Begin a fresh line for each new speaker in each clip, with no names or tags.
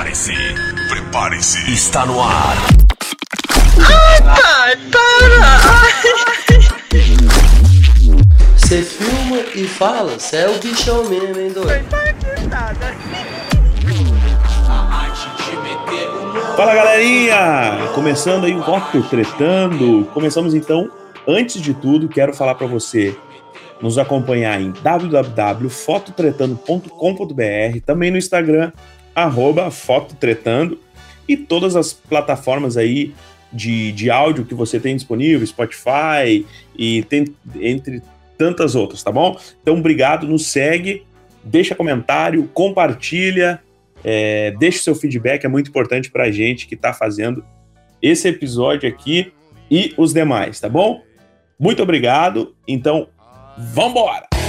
Prepare-se, prepare-se.
Está no ar.
Ai, pai, para!
Você filma e fala, você é o bichão mesmo, hein, doido?
Fala galerinha! Começando aí o Voto Tretando. Começamos então. Antes de tudo, quero falar para você nos acompanhar em www.fototretando.com.br, também no Instagram, arroba Fototretando, e todas as plataformas aí de, de áudio que você tem disponível, Spotify e tem, entre tantas outras, tá bom? Então, obrigado, nos segue, deixa comentário, compartilha, é, deixa seu feedback, é muito importante pra gente que tá fazendo esse episódio aqui e os demais, tá bom? Muito obrigado. Então, vambora!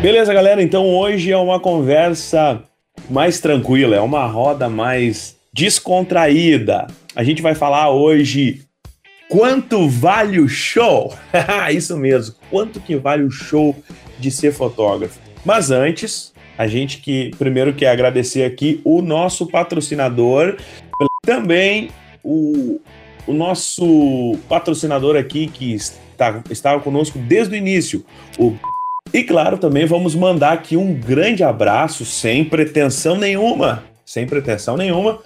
Beleza, galera? Então hoje é uma conversa mais tranquila, é uma roda mais descontraída. A gente vai falar hoje quanto vale o show? Isso mesmo, quanto que vale o show de ser fotógrafo? Mas antes, a gente que primeiro quer agradecer aqui o nosso patrocinador, também o, o nosso patrocinador aqui que está, estava conosco desde o início, o e claro, também vamos mandar aqui um grande abraço, sem pretensão nenhuma, sem pretensão nenhuma,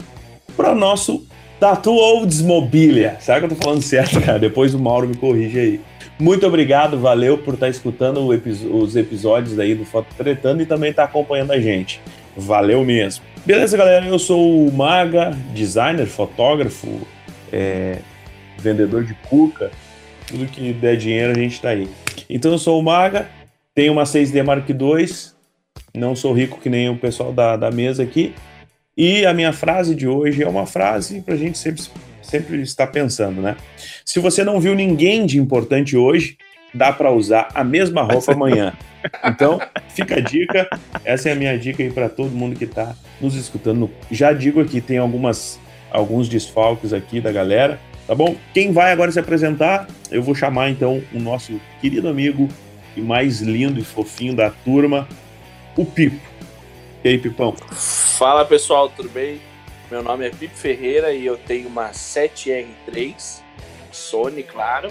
para o nosso Tatu Olds Mobília. Será que eu tô falando certo, cara? Depois o Mauro me corrige aí. Muito obrigado, valeu por estar escutando os episódios aí do Foto Tretando e também estar acompanhando a gente. Valeu mesmo. Beleza, galera? Eu sou o Maga, designer, fotógrafo, é, vendedor de cuca, tudo que der dinheiro a gente tá aí. Então eu sou o Maga, tenho uma 6D Mark II, não sou rico que nem o pessoal da, da mesa aqui. E a minha frase de hoje é uma frase para a gente sempre, sempre estar pensando, né? Se você não viu ninguém de importante hoje, dá para usar a mesma roupa amanhã. Então, fica a dica. Essa é a minha dica aí para todo mundo que está nos escutando. Já digo aqui, tem algumas alguns desfalques aqui da galera, tá bom? Quem vai agora se apresentar, eu vou chamar então o nosso querido amigo e mais lindo e fofinho da turma, o Pipo. E aí, Pipão?
Fala pessoal, tudo bem? Meu nome é Pipo Ferreira e eu tenho uma 7R3 Sony, claro.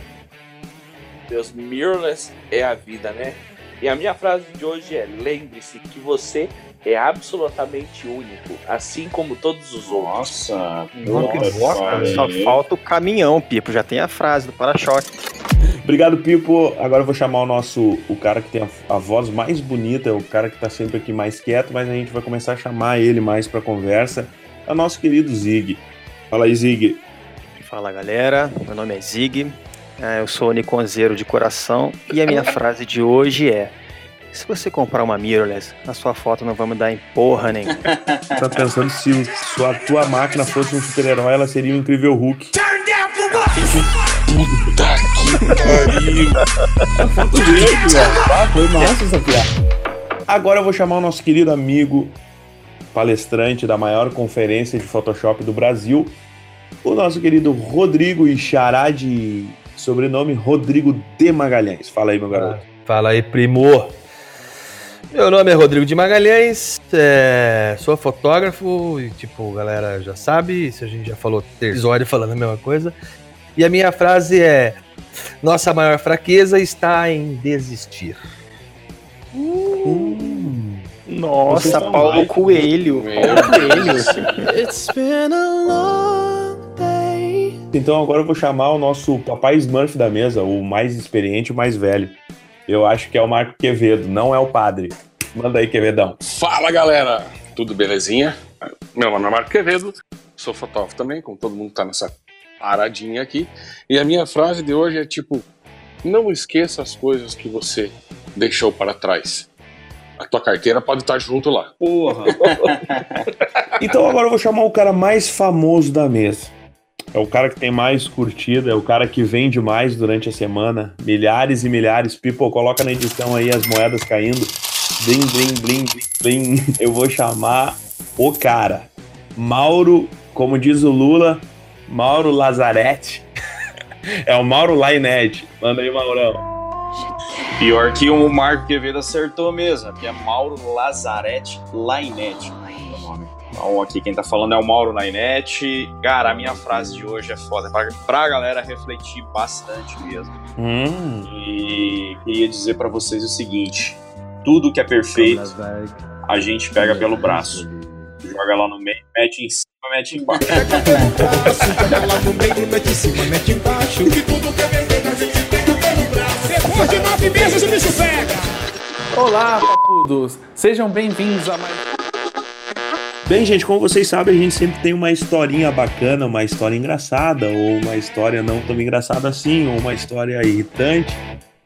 Deus mirrorless é a vida, né? E a minha frase de hoje é: lembre-se que você é absolutamente único, assim como todos os outros.
Nossa,
Nossa só falta o caminhão, Pipo. Já tem a frase do para-choque.
Obrigado, Pipo. Agora eu vou chamar o nosso, o cara que tem a, a, voz mais bonita, o cara que tá sempre aqui mais quieto, mas a gente vai começar a chamar ele mais pra conversa. É o nosso querido Zig. Fala aí, Zig.
Fala, galera. Meu nome é Zig. Eu sou o Nikonzeiro de coração e a minha frase de hoje é se você comprar uma mirrorless, a sua foto não vai mudar em porra nenhuma.
tá pensando se, se a tua máquina fosse um super-herói, ela seria um incrível Hulk. Turn down Puta que pariu. A foto dele, velho. Foi massa essa piada. Agora eu vou chamar o nosso querido amigo palestrante da maior conferência de Photoshop do Brasil, o nosso querido Rodrigo Ixará de sobrenome Rodrigo de Magalhães. Fala aí, meu garoto.
Fala aí, primo. Meu nome é Rodrigo de Magalhães, é, sou fotógrafo e, tipo, galera já sabe, se a gente já falou episódio falando a mesma coisa. E a minha frase é: Nossa maior fraqueza está em desistir.
Hum. Nossa, Paulo mais. Coelho. Paulo Coelho.
Então agora eu vou chamar o nosso papai Smurf da mesa, o mais experiente, o mais velho. Eu acho que é o Marco Quevedo, não é o padre. Manda aí, Quevedão.
Fala, galera! Tudo belezinha? Meu nome é Marco Quevedo, sou fotógrafo também, como todo mundo está nessa paradinha aqui. E a minha frase de hoje é tipo: não esqueça as coisas que você deixou para trás. A tua carteira pode estar junto lá.
Porra! então agora eu vou chamar o cara mais famoso da mesa. É o cara que tem mais curtida, é o cara que vende mais durante a semana. Milhares e milhares. People, coloca na edição aí as moedas caindo. Blim, blim, blim, blim. Eu vou chamar o cara. Mauro, como diz o Lula, Mauro Lazarete. é o Mauro Lained. Manda aí, Maurão.
Pior que o Marco Quevedo acertou mesmo, que é Mauro Lazarete Lainete. O. Então, aqui quem tá falando é o Mauro Lainete. Cara, a minha frase de hoje é foda, pra, pra galera refletir bastante mesmo.
Hum,
E queria dizer pra vocês o seguinte: tudo que é perfeito, a gente pega pelo braço. Joga lá no meio, mete em cima, mete embaixo.
Olá, papudos! Sejam bem-vindos a mais.
Bem, gente, como vocês sabem, a gente sempre tem uma historinha bacana, uma história engraçada, ou uma história não tão engraçada assim, ou uma história irritante,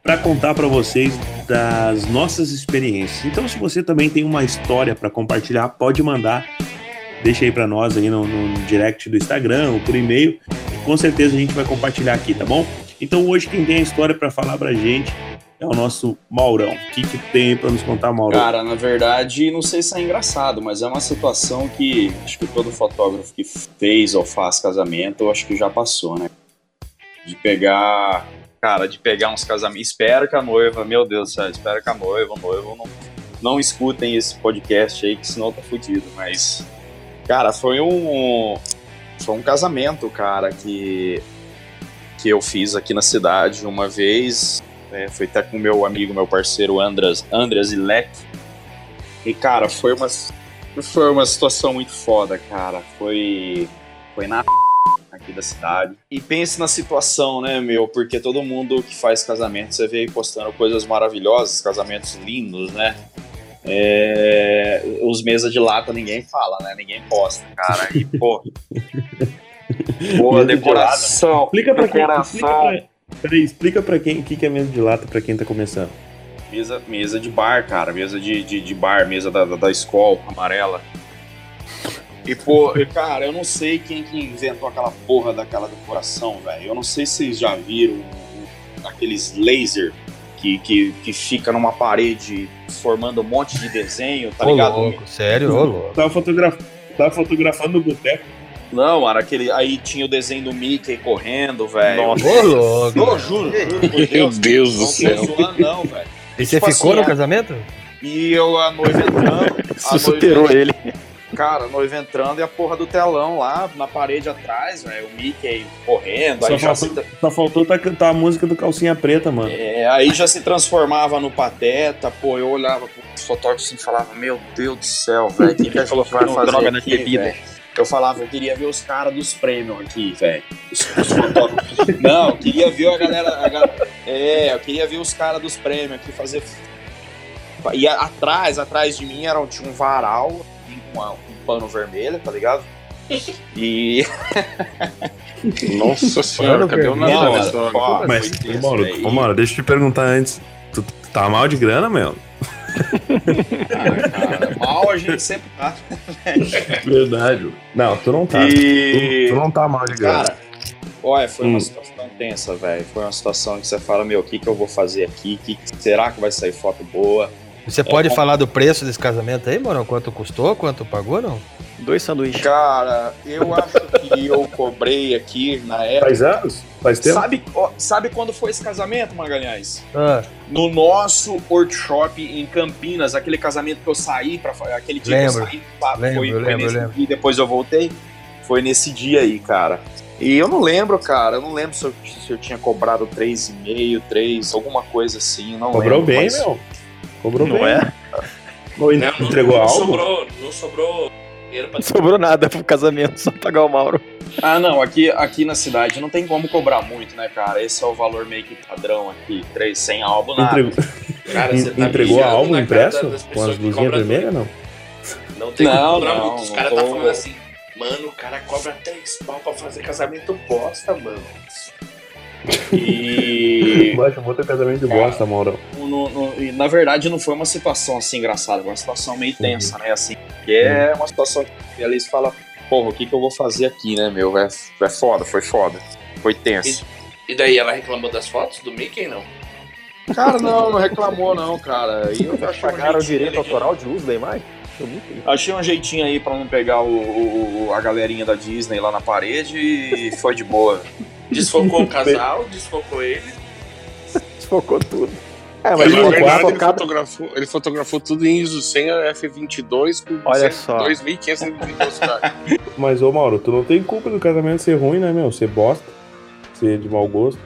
para contar para vocês das nossas experiências. Então, se você também tem uma história para compartilhar, pode mandar. Deixa aí para nós aí no, no direct do Instagram ou por e-mail. Com certeza a gente vai compartilhar aqui, tá bom? Então, hoje quem tem a história para falar pra gente é o nosso Maurão. O que, que tem para nos contar, Maurão?
Cara, na verdade, não sei se é engraçado, mas é uma situação que acho que todo fotógrafo que fez ou faz casamento, eu acho que já passou, né? De pegar, cara, de pegar uns casamentos. Espero que a noiva, meu Deus do céu, espero que a noiva, o noivo não, não escutem esse podcast aí, que senão tá fudido. Mas, cara, foi um. Foi um casamento, cara, que, que eu fiz aqui na cidade uma vez. É, foi até com o meu amigo, meu parceiro Andras, Andras Ilek. E, cara, foi uma, foi uma situação muito foda, cara. Foi, foi na aqui da cidade. E pense na situação, né, meu? Porque todo mundo que faz casamento, você vê aí postando coisas maravilhosas, casamentos lindos, né? É, os mesas de lata ninguém fala, né? Ninguém posta, cara. E, pô. Boa
de
decoração.
Explica pra quem. Explica
decoração.
pra, peraí, explica pra quem o que, que é mesa de lata pra quem tá começando.
Mesa, mesa de bar, cara. Mesa de, de, de bar, mesa da, da, da escola, amarela. E, pô, cara, eu não sei quem que inventou aquela porra daquela decoração, velho. Eu não sei se vocês já viram aqueles laser que, que, que fica numa parede formando um monte de desenho, tá
Ô,
ligado?
louco, sério, ô, louco.
Tava, fotograf... Tava fotografando no boteco.
Não, mano, aquele, aí tinha o desenho do Mickey correndo, velho.
Ô, louco.
Não, juro, juro por
Meu
Deus.
Deus do
Não
céu.
tô zoando, não, velho.
E você
Tipo
ficou
assim,
no casamento?
E eu, a noiva entrando.
Isso
a noiva-
superou ele.
Cara, a noiva entrando e a porra do telão lá na parede atrás, velho. O Mickey correndo.
Só
Aí já,
faltou,
se,
só faltou tá cantar a música do Calcinha Preta, mano.
é, aí já se transformava no pateta. Pô, eu olhava pro fotógrafo assim e falava: Meu Deus do céu, velho. O que, que a gente vai fazer
droga na
aqui,
bebida.
velho? Eu falava, eu queria ver os caras dos prêmios aqui, velho. Os, os fotógrafos. Não, eu queria ver a galera. a é, eu queria ver os caras dos prêmios aqui fazer. E a- atrás, atrás de mim era, um- tinha um varal com um pano vermelho, tá ligado? E.
Nossa senhora, cadê o
mano, ó,
Mas, ô, Mauro, deixa eu te perguntar antes. Tu tá mal de grana, meu?
Ah, cara, mal a gente sempre tá.
Verdade. Não, tu não tá.
E-
Tu, tu não tá mal de grana.
Cara, olha, foi uma
Hum.
situação tensa, velho. Foi uma situação que você fala, meu, o que, que eu vou fazer aqui? Que, será que vai sair foto boa?
Você pode falar do preço desse casamento aí, mano? Quanto custou? Quanto pagou, não?
Dois sanduíches.
Cara, eu acho que eu cobrei aqui na época.
Faz anos? Faz tempo?
Sabe, ó, sabe quando foi esse casamento, Magalhães?
Ah,
No nosso workshop em Campinas, aquele casamento que eu saí para aquele dia que
Lembro.
eu saí, pá,
Lembro,
foi, foi
lembro,
nesse
lembro.
dia e depois eu voltei. Foi nesse dia aí, cara. E eu não lembro, cara, eu não lembro se eu, se eu tinha cobrado 3,5, 3, alguma coisa assim, não
Cobrou
lembro.
bem,
mas-
meu. Cobrou
Não
bem.
é?
Não, não-
entregou
não
algo?
Sobrou, não sobrou dinheiro pra
Não sobrou nada pro casamento, só pagar o Mauro.
Ah, não, aqui, aqui na cidade não tem como cobrar muito, né, cara? Esse é o valor meio que padrão aqui, 3, 100 álbum nada.
Entregou,
Cara, você tá
entregou
mijando
álbum impresso? Com as luzinhas vermelhas, não?
Não tem
Não,
como cobrar
não,
muito. Os caras tá falando assim, mano, o cara cobra 3 pau pra fazer casamento bosta, mano.
E.
Baixa, bota casamento de bosta, Mauro.
no- no- e, na verdade, não foi uma situação assim engraçada, foi uma situação meio tensa, né? Assim, que é uma situação que a Alice fala, porra, o que, que eu vou fazer aqui, né, meu? É, é foda, foi foda. Foi tenso.
E daí ela reclamou das fotos do Mickey, não?
Cara, não, não reclamou, não, cara. E eu achei um
Pagaram o
jeitinho
direito autoral de uso da imagem?
Achei um jeitinho aí pra não pegar o- o- a galerinha da Disney lá na parede e foi de boa.
Desfocou o casal, desfocou ele.
Desfocou tudo. É,
Mas
ele
verdade, ele
focado-
fotografou, ele fotografou tudo em ISO 100 F22 com
Olha só.
2.500 de velocidade.
Mas, ô Mauro, tu não tem culpa do casamento ser ruim, né, meu? Ser bosta, ser de mau gosto.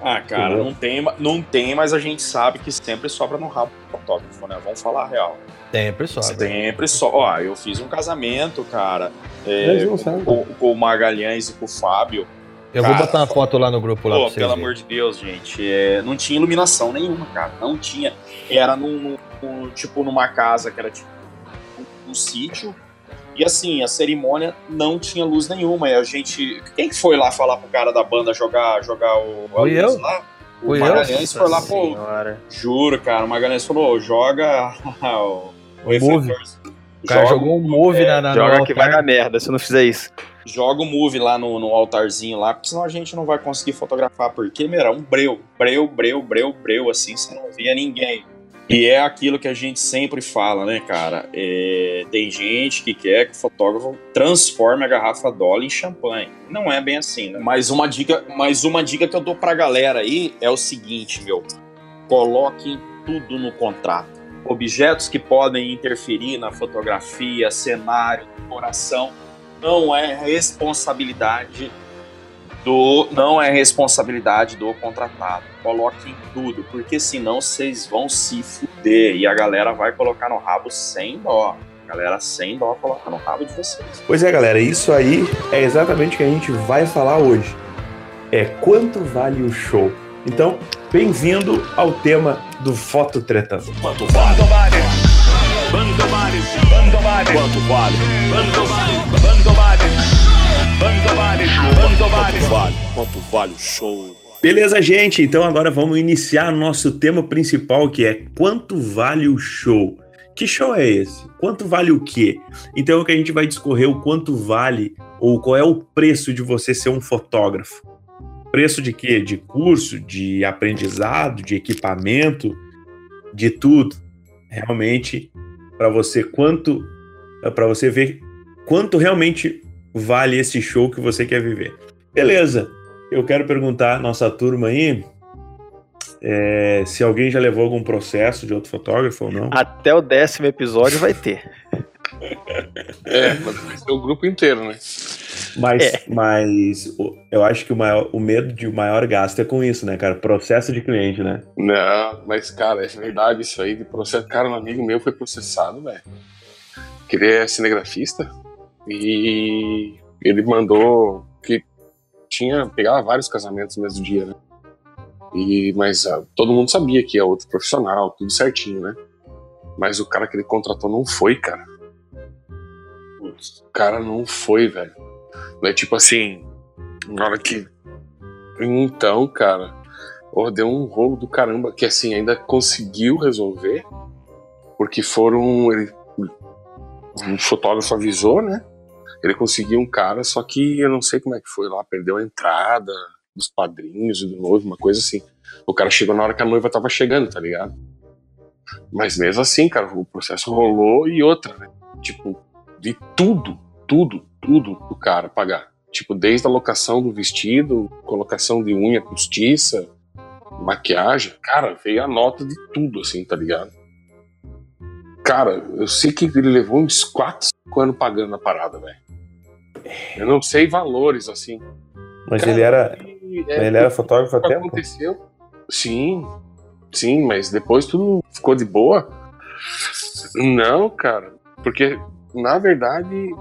Ah, cara,
Entendeu?
não tem, não tem, mas a gente sabe que sempre sobra no rabo do fotógrafo, né? Vamos falar a real.
Sempre sobe.
Sempre só. Ó, eu fiz um casamento, cara, é, com, com o Magalhães e com o Fábio.
Eu vou
Cara,
botar uma foto lá no grupo lá
Pô, pelo
verem.
amor de Deus, gente, é, não tinha iluminação nenhuma, cara. Não tinha. Era num, num- tipo numa casa que era tipo um, um sítio. E assim, a cerimônia não tinha luz nenhuma. E a gente. Quem que foi lá falar pro cara da banda jogar, jogar o. a
Fui
luz
eu.
lá? O
Fui eu.
Magalhães foi lá, pô.
Senhora.
Juro, cara. O Magalhães falou: joga o, o
Move.
refletor.
O cara
Joga-
jogou um move na, na
Joga
no
que vai
altar.
dar merda se eu não fizer isso.
Joga o move lá no, no altarzinho lá, porque senão a gente não vai conseguir fotografar, porque, meu, um breu, breu, breu, breu, breu, assim, você não via ninguém. E é aquilo que a gente sempre fala, né, cara? É, tem gente que quer que o fotógrafo transforme a garrafa Dolly em champanhe. Não é bem assim, né? Mas uma dica, mas uma dica que eu dou pra galera aí é o seguinte, meu. Coloquem tudo no contrato. Objetos que podem interferir na fotografia, cenário, decoração, não é responsabilidade do não é responsabilidade do contratado. Coloquem tudo, porque senão vocês vão se fuder e a galera vai colocar no rabo sem dó. A galera sem dó coloca no rabo de vocês.
Pois é, galera, isso aí é exatamente o que a gente vai falar hoje. É quanto vale o show. Então, bem-vindo ao tema do Fototretando.
Quanto vale? Quanto vale? Quanto vale? Quanto vale? Quanto vale? Quanto vale? Quanto vale? O show?
Beleza, gente? Então agora vamos iniciar nosso tema principal, que é quanto vale o show. Que show é esse? Quanto vale o quê? Então é o que a gente vai discorrer o quanto vale ou qual é o preço de você ser um fotógrafo. Preço de quê? De curso, de aprendizado, de equipamento, de tudo. Realmente para você quanto para você ver quanto realmente vale esse show que você quer viver. Beleza. Eu quero perguntar à nossa turma aí é, se alguém já levou algum processo de outro fotógrafo ou não.
Até o décimo episódio vai ter.
É, mas vai ser o grupo inteiro, né?
Mas,
É.
mas eu acho que o, maior, o medo de maior gasto é com isso, né, cara? Processo de cliente, né?
Não, mas, cara, é verdade isso aí de processo. Cara, um amigo meu foi processado, velho. Que ele é cinegrafista e ele mandou que tinha, pegava vários casamentos no mesmo dia, né? E, mas ah, todo mundo sabia que é outro profissional, tudo certinho, né? Mas o cara que ele contratou não foi, cara. O cara não foi, velho. É tipo assim, na hora que. Então, cara, deu um rolo do caramba, que assim, ainda conseguiu resolver, porque foram. Ele, um fotógrafo avisou, né? Ele conseguiu um cara, só que eu não sei como é que foi lá, perdeu a entrada dos padrinhos e do noivo, uma coisa assim. O cara chegou na hora que a noiva tava chegando, tá ligado? Mas mesmo assim, cara, o processo rolou e outra, né? Tipo, de tudo, tudo, tudo o cara pagar. Tipo, desde a locação do vestido, colocação de unha postiça, maquiagem, cara, veio a nota de tudo, assim, tá ligado? Cara, eu sei que ele levou uns 4, 5 anos pagando a parada, velho. Eu não sei valores, assim.
Mas
Cara,
ele era,
e é
ele era fotógrafo até.
aconteceu. Sim, sim, mas depois tudo ficou de boa. Não, cara, porque na verdade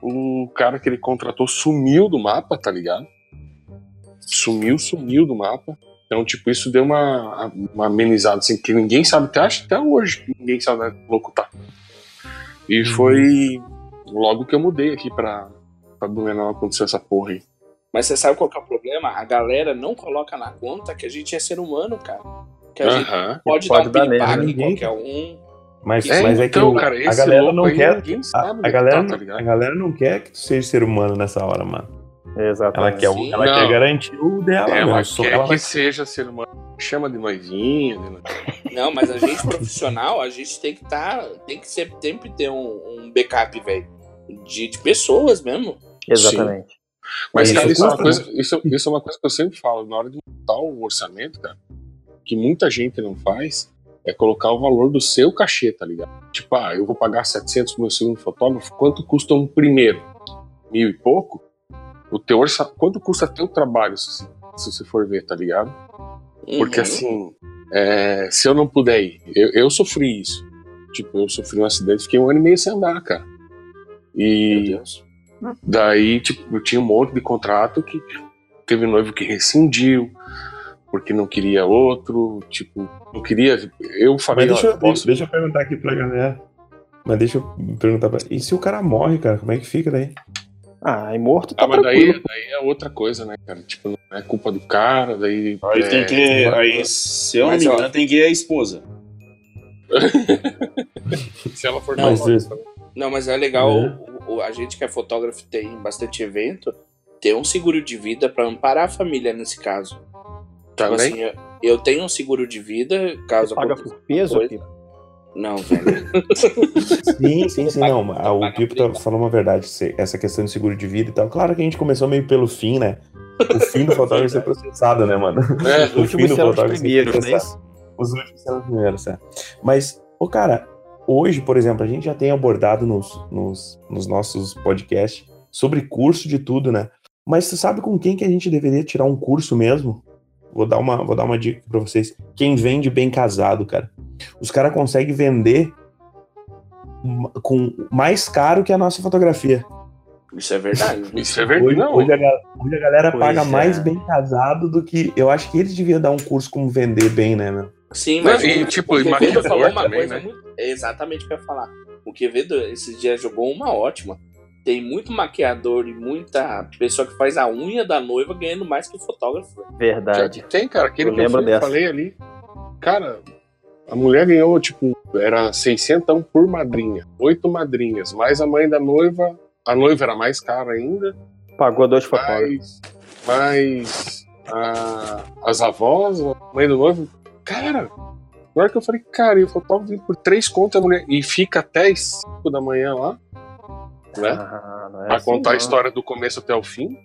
o cara que ele contratou sumiu do mapa, tá ligado? Sumiu, sumiu do mapa. Então, tipo, isso deu uma, uma amenizada, assim, que ninguém sabe, até, acho até hoje, ninguém sabe o louco tá. E foi logo que eu mudei aqui pra, pra Blumenau aconteceu essa porra aí.
Mas você sabe qual que é o problema? A galera não coloca na conta que a gente é ser humano, cara. Que a gente
Aham.
pode,
pode
dar um piripaque em qualquer um.
Mas,
É,
mas é que
então,
o-
cara,
a galera não quer.
ninguém
A, a galera,
tá, tá
a galera não quer que tu seja ser humano nessa hora, mano. Ela
Exatamente.
quer, o-
Sim.
ela
Não.
quer garantir o dela,
Ela
meu. Só-
quer
ela
que
vai-
seja ser humano. Chama de noivinha. De...
Não, mas a gente profissional, a gente tem que estar. tem que ser, sempre ter um, um backup, velho. De, de pessoas mesmo.
Exatamente.
Mas,
Isso
cara, isso é, uma coisa, isso, isso é uma coisa que eu sempre falo. Na hora de montar o orçamento, cara, que muita gente não faz é colocar o valor do seu cachê, tá ligado? Tipo, ah, eu vou pagar 700 pro meu segundo fotógrafo, quanto custa um primeiro? Mil e pouco? O teu orça... Quanto custa teu trabalho, se, se você for ver, tá ligado? Porque
Uhum.
assim, é, se eu não puder ir, eu, eu sofri isso. Tipo, eu sofri um acidente, fiquei um ano e meio sem andar, cara. E daí, tipo, eu tinha um monte de contrato que teve noivo que rescindiu, porque não queria outro, tipo, não queria. Eu falei,
Mas deixa,
"Olha,
eu,
posso-
deixa eu perguntar aqui pra galera. Mas deixa eu perguntar pra. E se o cara morre, cara? Como é que fica daí?
Ah, e morto tá
Ah, mas daí,
tranquilo.
daí é outra coisa, né, cara? Tipo, não é culpa do cara, daí.
Aí
é,
tem que. Aí, se eu não me engano, tem que ir a esposa.
Se ela for
Não,
Mas
Não, mas é legal,
É.
o- o- a gente que é fotógrafo tem bastante evento, ter um seguro de vida pra amparar a família nesse caso. Tipo
Também?
assim, eu, eu tenho um seguro de vida, caso
Paga
aconteça
por peso,
coisa. Não, velho.
Sim, sim, sim. Não, o Pipo tá falando uma verdade. Essa questão de seguro de vida e tal. Claro que a gente começou meio pelo fim, né? O fim do fotógrafo ser processado, né, mano?
É,
Os últimos serão os
fotógrafo ser
primeiros, né?
processado. Os últimos serão os primeiros, é. Mas, ô cara, hoje, por exemplo, a gente já tem abordado nos, nos, nos nossos podcasts sobre curso de tudo, né? Mas tu sabe com quem que a gente deveria tirar um curso mesmo? Vou dar uma, vou dar uma dica pra vocês. Quem vende bem casado, cara. Os caras conseguem vender com mais caro que a nossa fotografia.
Isso é verdade.
Isso é verdade.
Hoje,
Não,
hoje a, hoje a galera
Pois
paga
é.
mais bem casado do que. Eu acho que eles deviam dar um curso como vender bem, né, meu?
Sim,
Não,
mas
e, tipo,
o Quevedo falou uma
também,
coisa
né?
muito. É exatamente o que eu ia falar. O Quevedo esses dias jogou uma ótima. Tem muito maquiador e muita pessoa que faz a unha da noiva ganhando mais que o fotógrafo. velho.
Já
Verdade.
tem, cara. Aquele
Eu
que eu
lembro
fui-
dessa.
falei ali. Cara, a mulher ganhou, tipo, era 600 por madrinha. Oito madrinhas. Mais a mãe da noiva. A noiva era mais cara ainda.
Pagou dois fotógrafos.
Mais, mais a- as avós, a mãe do noivo. Cara, na hora que eu falei, cara, e o fotógrafo vem por três contas a mulher. E fica até as 5 da manhã lá. Né?
Ah, é
pra
assim,
contar a história do começo até o fim.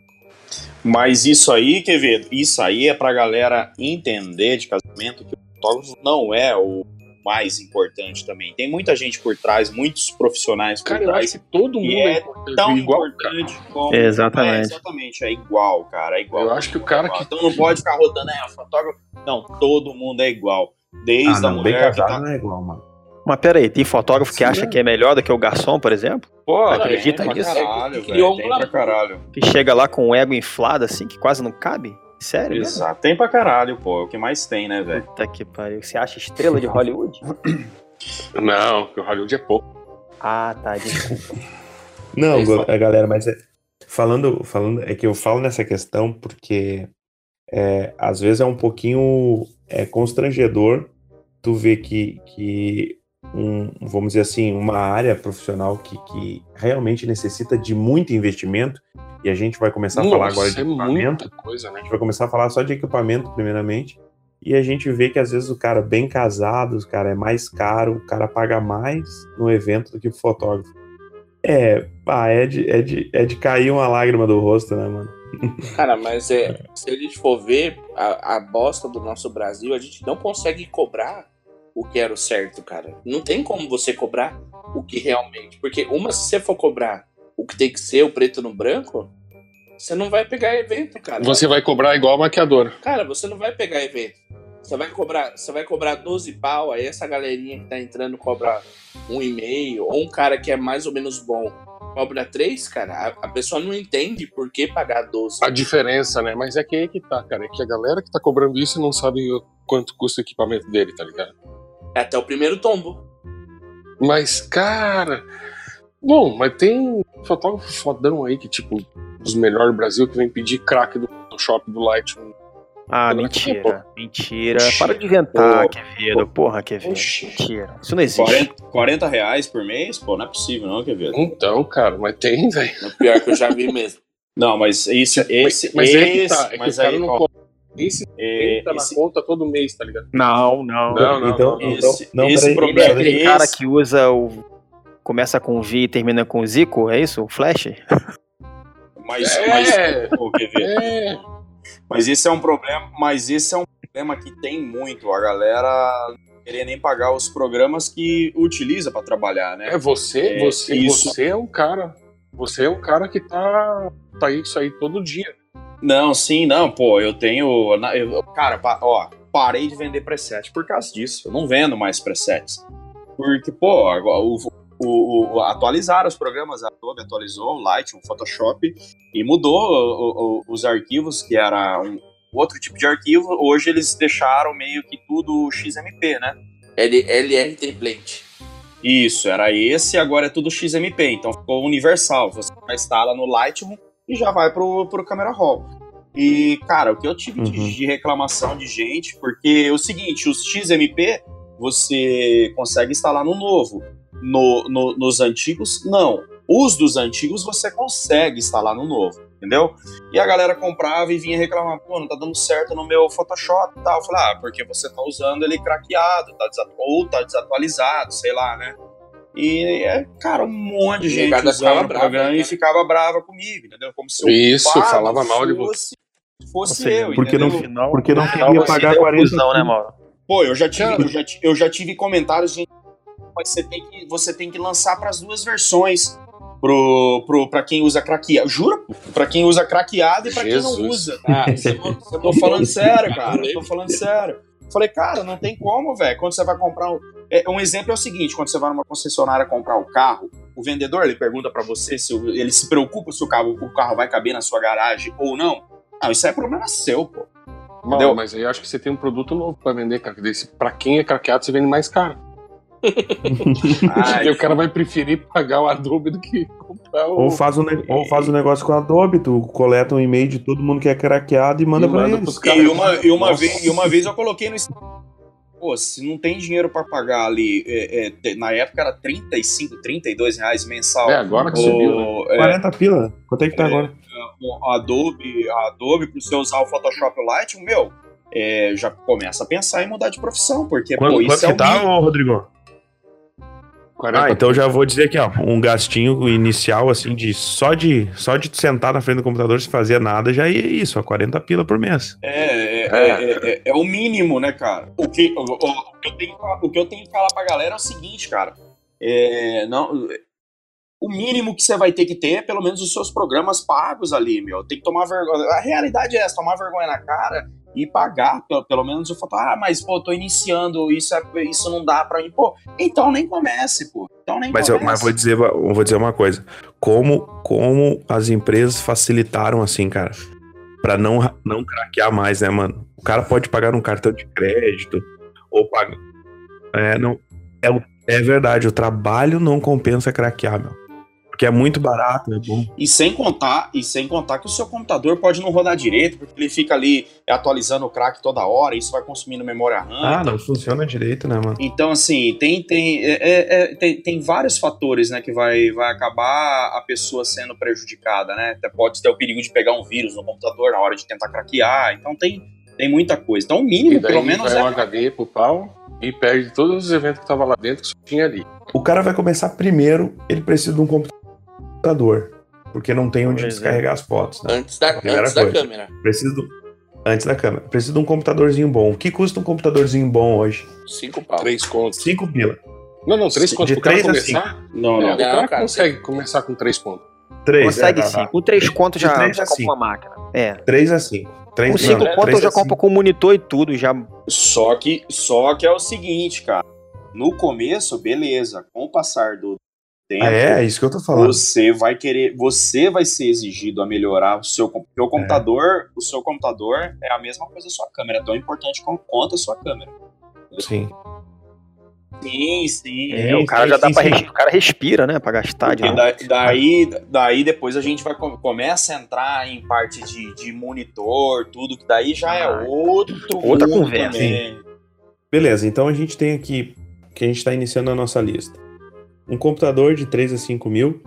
Mas isso aí, Quevedo, isso aí é pra galera entender de casamento que o fotógrafo não é o mais importante também. Tem muita gente por trás, muitos profissionais por
Cara, eu acho
trás.
que todo mundo é,
é Tão
igual, cara.
importante como.
Exatamente.
É, exatamente, é igual, cara. É igual.
Eu acho que o cara
Igual.
que.
Então não pode ficar rodando, é, o fotógrafo. Não, todo mundo é igual. Desde a
Ah, não, bem
mulher que
casado
tá.
não é igual, mano.
Mas pera aí, tem fotógrafo que
Sim,
acha
é.
que é melhor do que o garçom, por exemplo?
Pô,
Acredita
tem pra
nisso?
caralho, velho. Tem pra caralho.
Que chega lá com o ego inflado assim, que quase não cabe? Sério? mesmo?
Exato. Tem pra caralho, pô. É o que mais tem, né, velho?
Puta que pariu. Você acha estrela de Hollywood?
Não, porque o Hollywood é pouco.
Ah, tá, desculpa.
Não, é, galera, mas é, falando, falando, é que eu falo nessa questão porque é, às vezes é um pouquinho é, constrangedor tu ver que, que um, vamos dizer assim, uma área profissional que, que realmente necessita de muito investimento, e a gente vai começar a falar
Nossa,
agora de
é
equipamento,
muita coisa,
a
né?
gente vai começar a falar só de equipamento primeiramente, e a gente vê que às vezes o cara bem casado, o cara é mais caro, o cara paga mais no evento do que o fotógrafo. É, pá, é de, é, de, é de cair uma lágrima do rosto, né, mano?
Cara, mas é, se a gente for ver a, a bosta do nosso Brasil, a gente não consegue cobrar o que era o certo, cara. Não tem como você cobrar o que realmente. Porque uma, se você for cobrar o que tem que ser, o preto no branco, você não vai pegar evento, cara.
Você vai cobrar igual a maquiadora.
Cara, você não vai pegar evento. Você vai cobrar, você vai cobrar 12 pau, aí essa galerinha que tá entrando cobra um e meio, ou um cara que é mais ou menos bom cobra 3, cara, a, pessoa não entende por que pagar 12.
A diferença, né? Mas é que aí que tá, cara. É que a galera que tá cobrando isso não sabe o quanto custa o equipamento dele, tá ligado?
É até o primeiro tombo.
Mas, cara. Bom, mas tem fotógrafo fodão aí que, tipo, os melhores do Brasil que vem pedir crack do, shopping do Lightroom.
Ah,
Pô,
mentira. Mentira.
Oxi.
Para de inventar,
Pô,
Quevedo. Porra, Quevedo.
Oxi.
Mentira. Isso não existe.
40, 40 reais por mês? Pô, não é possível, não, Quevedo.
Então, cara, mas tem, velho.
É o pior que eu já vi mesmo.
Não, mas esse. esse
Mas, mas é que
esse,
tá. É que
mas
o cara
aí,
não
ó.
Esse
é,
entra na
esse-
conta todo mês, tá ligado?
Não, não.
Não, não,
então,
não,
então,
Esse-
não,
esse problema
peraí,
Aquele
esse-
cara que usa o. Começa com V e termina com Zico, é isso? O Flash?
Mas,
É.
mas, ô, Quevedo,
É.
mas esse é um problema. Mas esse é um problema que tem muito, a galera não querer nem pagar os programas que utiliza para trabalhar, né?
É você,
É,
você,
isso.
você é um cara. Você é um cara que tá, tá isso aí todo dia.
Não, sim, não, pô, eu tenho. eu- cara, ó, parei de vender preset por causa disso. Eu não vendo mais presets. Porque, pô, o, o- o- atualizaram os programas, a Adobe atualizou o Lightroom, o Photoshop e mudou o- os arquivos, que era um outro tipo de arquivo. Hoje eles deixaram meio que tudo XMP, né?
L- LR Template.
Isso, era esse, agora é tudo XMP, então ficou universal. Você instala no Lightroom e já vai pro, pro Camera Raw. E, cara, o que eu tive de-
Uhum.
de reclamação de gente, porque é o seguinte, os XMP você consegue instalar no novo. No, no- nos antigos, não. Os dos antigos você consegue instalar no novo, entendeu? E a galera comprava e vinha reclamar, pô, não tá dando certo no meu Photoshop e tal. Eu falei, ah, porque você tá usando ele craqueado, tá desatu- ou tá desatualizado, sei lá, né? E, é, cara, um monte de gente o
brava,
programa
né?
e ficava brava comigo, entendeu? Como se o
Isso, falava mal de
fosse, fosse
seja,
eu,
porque
entendeu?
não-
Final,
Porque não
no final
queria
você
pagar
deu
40
cuzão, né, Mauro?
Pô, eu já tive,
Cara.
eu já, eu já tive comentários de mas você tem que, você tem que lançar para as duas versões. Pro, pro, pra quem usa craqueado. Jura? Pra quem usa craqueado e pra quem não
Jesus.
usa. Ah, eu tô falando sério, cara. Eu tô falando sério. Falei, cara, não tem como, velho. Quando você vai comprar um. é, um exemplo é o seguinte: quando você vai numa concessionária comprar o carro, o vendedor ele pergunta pra você se ele se preocupa se o carro, o carro vai caber na sua garagem ou não. Não, isso é problema seu, pô. Entendeu?
mas aí eu acho que você tem um produto novo pra vender, cara. Desse, pra quem é craqueado, você vende mais caro.
Ai,
Porque o cara vai preferir pagar o Adobe do que comprar o.
Ou faz, um, ne- ou faz um negócio com a Adobe, tu coleta um e-mail de todo mundo que é craqueado e manda
E
pra
manda
eles.
E uma, e, uma
Nossa.
vez, e uma vez eu coloquei no. Pô, se não tem dinheiro pra pagar ali, é, é, na época era 35, 32 reais mensal.
É, agora que
O-
subiu, né?
é,
40 pila. Quanto é que tá
É.
agora?
o Adobe, a Adobe pra você usar o Photoshop Lightroom, meu, é, já começa a pensar em mudar de profissão, porque,
Quanto,
pô,
quanto
isso é
que
o
tá, Rodrigo?
40
Ah, então já vou dizer aqui, ó, um gastinho inicial, assim, de só de só de sentar na frente do computador sem fazer nada, já é isso, ó, 40 pila por mês.
É, é, é, é- é o mínimo, né, cara? O que, o, o- o que eu tenho, que falar- o que eu tenho que falar pra galera é o seguinte, cara. É, não, o mínimo que você vai ter que ter é pelo menos os seus programas pagos ali, meu. Tem que tomar vergonha. A realidade é essa, tomar vergonha na cara e pagar, pelo, pelo menos o foto. Ah, mas, pô, tô iniciando, isso, é, isso não dá pra mim. Pô, então nem comece, pô. Então nem
Mas eu,
comece.
mas vou dizer, eu vou dizer uma coisa. Como, como as empresas facilitaram assim, cara, Pra não, não craquear mais, né, mano? O cara pode pagar num cartão de crédito ou pagar. É, não, é, é verdade, o trabalho não compensa craquear, meu. Porque é muito barato, é bom.
E sem contar, e sem contar que o seu computador pode não rodar direito, porque ele fica ali atualizando o crack toda hora, isso vai consumindo memória RAM.
Ah, não funciona direito, né, mano?
Então, assim, tem, tem, é- é- é- tem, tem vários fatores, né, que vai, vai acabar a pessoa sendo prejudicada, né? Até Pode ter o perigo de pegar um vírus no computador na hora de tentar craquear. Então tem, tem muita coisa. Então o mínimo,
E daí
pelo menos,
vai
é.
um HD pro pau e perde todos os eventos que tava lá dentro que só tinha ali.
O cara vai começar primeiro, ele precisa de um computador. Porque não tem onde
Pois é.
descarregar as fotos, né?
Antes da, antes da câmera.
Precisa do. Antes da câmera. Precisa de um computadorzinho bom. O que custa um computadorzinho bom hoje?
Cinco pau.
Três contos.
Cinco pila.
Não, não, três
De
contos pro cara
três a
começar.
Não,
É,
não.
o cara
Não, cara,
consegue começar com três pontos.
Três.
Consegue
é,
sim.
dá- dá.
Com três contos
De
já,
três
já compra
cinco.
uma máquina. É.
Três a cinco. Três,
Com cinco
não,
contos eu já
cinco.
compro com monitor e tudo. Já
Só que, só que é o seguinte, cara. No começo, beleza. Com o passar do tempo,
Ah, é, é isso que eu tô falando.
você vai querer, você vai ser exigido a melhorar o seu o computador, o seu computador é a mesma coisa da sua câmera, é tão importante quanto a sua câmera.
Sim.
Sim, sim.
É, o cara
sim,
já dá
sim,
pra
sim.
o cara respira, né, pra gastar de
E da- daí, daí depois a gente vai com- começa a entrar em parte de, de monitor, tudo que daí já é
Ah,
outro
outra conversa.
Beleza, então a gente tem aqui, que a gente tá iniciando a nossa lista. Um computador de 3 a 5 mil.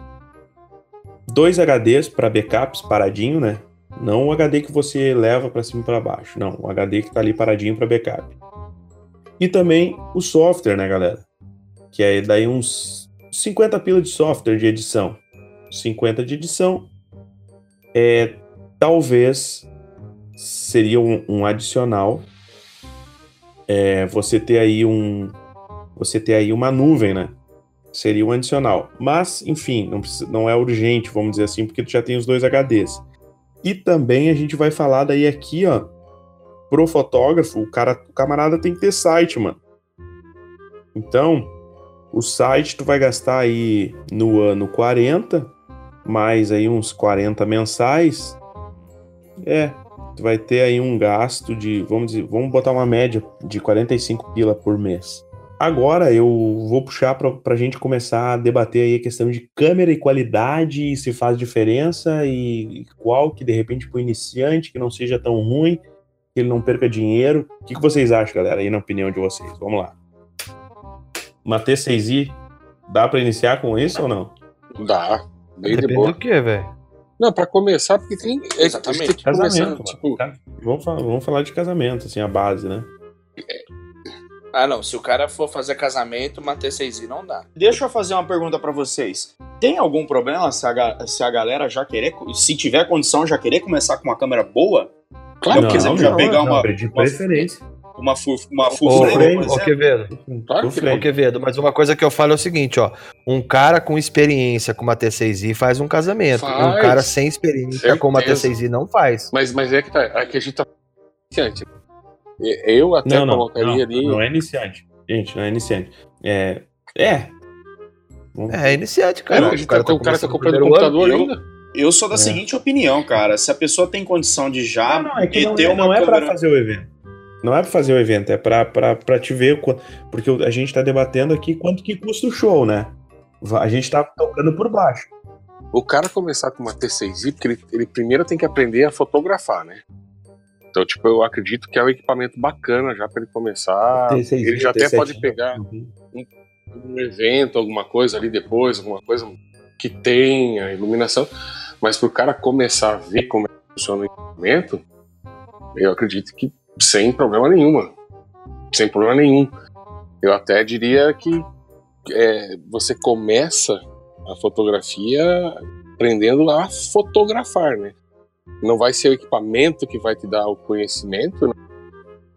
Dois HDs para backups paradinho, né? Não o HD que você leva para cima e para baixo. Não, o HD que tá ali paradinho para backup. E também o software, né, galera? Que é daí uns 50 pila de software de edição. 50 de edição. É, talvez seria um, um adicional é, você ter aí um. Você ter aí uma nuvem, né? Seria um adicional. Mas, enfim, não, precisa, não é urgente, vamos dizer assim, porque tu já tem os dois HDs. E também a gente vai falar daí aqui, ó. Pro fotógrafo, o, cara, o camarada tem que ter site, mano. Então, o site tu vai gastar aí no ano 40, mais aí uns 40 mensais. É, tu vai ter aí um gasto de, vamos dizer, vamos botar uma média de 45 pila por mês. Agora eu vou puxar para a gente começar a debater aí a questão de câmera e qualidade, se faz diferença e qual que de repente para o iniciante que não seja tão ruim, que ele não perca dinheiro. O que, que vocês acham, galera, aí na opinião de vocês? Vamos lá. Uma T6i, dá para iniciar com isso ou não?
Dá, bem de
Depende
boa.
do que, velho?
Não, pra começar, porque tem. é,
Exatamente.
tem que começar,
Casamento,
tipo,
Vamos, falar, vamos falar de casamento, assim, a base, né?
Ah, não. Se o cara for fazer casamento, uma T6i não dá.
Deixa eu fazer uma pergunta pra vocês. Tem algum problema se a, se a galera já querer, se tiver condição, já querer começar com uma câmera boa? Claro, por exemplo, já pegar uma,
de
uma,
preferência.
uma, full, uma full
Ô,
frame,
ô. Quevedo,
Claro que
ô, Quevedo, mas uma coisa que eu falo é o seguinte, ó. Um cara com experiência com uma T6i faz um casamento. E um
Faz.
cara sem experiência com uma
Certeza.
T6i não faz.
Mas, mas é que tá. Aqui a gente tá. Eu até
Não, não,
colocaria
não,
ali.
não é iniciante. Gente, não é iniciante. É. É. Vamos-
É iniciante,
É,
cara.
a gente tá, o cara tá
começando o
comprando
primeiro ano.
computador
eu-
ainda.
Eu sou da
É.
seguinte opinião, cara. Se a pessoa tem condição de já
Não, não, é que não
meter
é,
uma
não é pra
câmera...
fazer o evento. Não é pra fazer o evento, é pra, pra, pra te ver. o Porque a gente tá debatendo aqui quanto que custa o show, né? A gente tá tocando por baixo.
O cara começar com uma T6i, porque ele, ele primeiro tem que aprender a fotografar, né? Então, tipo, eu acredito que é um equipamento bacana já pra ele começar.
T6i,
ele já até
T7i.
pode pegar
Uhum.
um evento, alguma coisa ali depois, alguma coisa que tenha iluminação. Mas pro cara começar a ver como é que funciona o equipamento, eu acredito que sem problema nenhuma. Sem problema nenhum. Eu até diria que é, você começa a fotografia aprendendo a fotografar, né? Não vai ser o equipamento que vai te dar o conhecimento, né?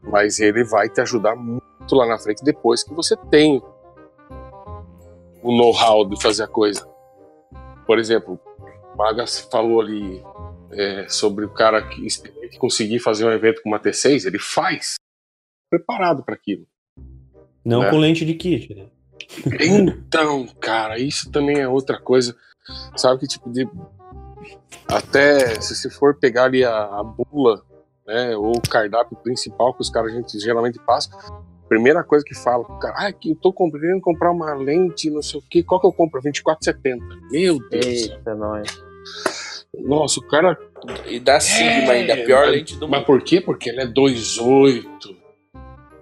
mas ele vai te ajudar muito lá na frente depois que você tem o know-how de fazer a coisa. Por exemplo, Magas falou ali é, sobre o cara que experiente conseguir fazer um evento com uma T6, ele faz preparado para aquilo.
Não
É.
com lente de kit, né?
Então, cara, isso também é outra coisa. Sabe que tipo de. Até se você for pegar ali a, a bula, né, ou o cardápio principal que os caras a gente geralmente passa, primeira coisa que fala, cara, ah, que eu tô querendo comprar uma lente, não sei o que, qual que eu compro? 2470. Meu Deus.
Eita, nós.
Nossa, o cara.
E da Sigma ainda, a pior
mas-
lente do
Mas
mundo.
por quê? Porque ele é 2.8.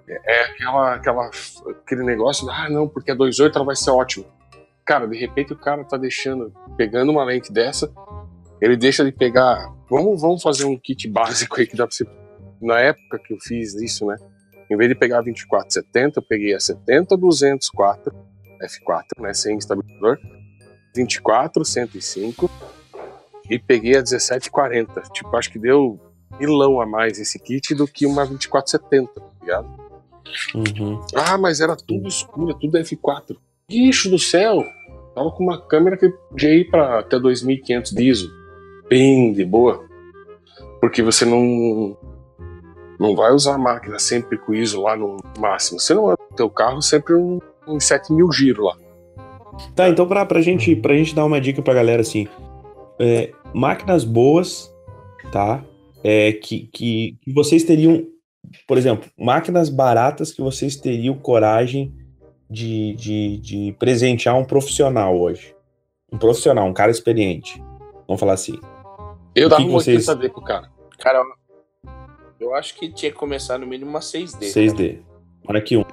É, é aquela, aquela, aquele negócio, ah, não, porque é 2.8 ela vai ser ótimo. Cara, de repente o cara tá deixando, pegando uma lente dessa, ele deixa de pegar. Vamos, vamos fazer um kit básico aí que dá pra você. Na época que eu fiz isso, né? Em vez de pegar a 2470, eu peguei a 70-204 F4, né? Sem estabilizador. 24, 105 e peguei a 1740. Tipo, acho que deu milão a mais esse kit do que uma 2470, tá ligado?
Uhum.
Ah, mas era tudo escuro, tudo F4. Bicho do céu! Tava com uma câmera que podia ir pra até 2500 de ISO. Bem de boa. Porque você não. Não vai usar a máquina sempre com ISO lá no máximo. Você não anda no teu carro sempre um, uns 7 mil giros lá.
Tá, então pra, pra, gente, pra gente dar uma dica pra galera assim. é, máquinas boas, tá? É, que, que, que vocês teriam, por exemplo, máquinas baratas que vocês teriam coragem de, de, de presentear um profissional hoje. Um profissional, um cara experiente. Vamos falar assim.
Eu
O
dava
que que vocês-
80D pro cara.
Cara, eu acho que tinha que começar no mínimo uma 6D.
6D. Olha aqui um.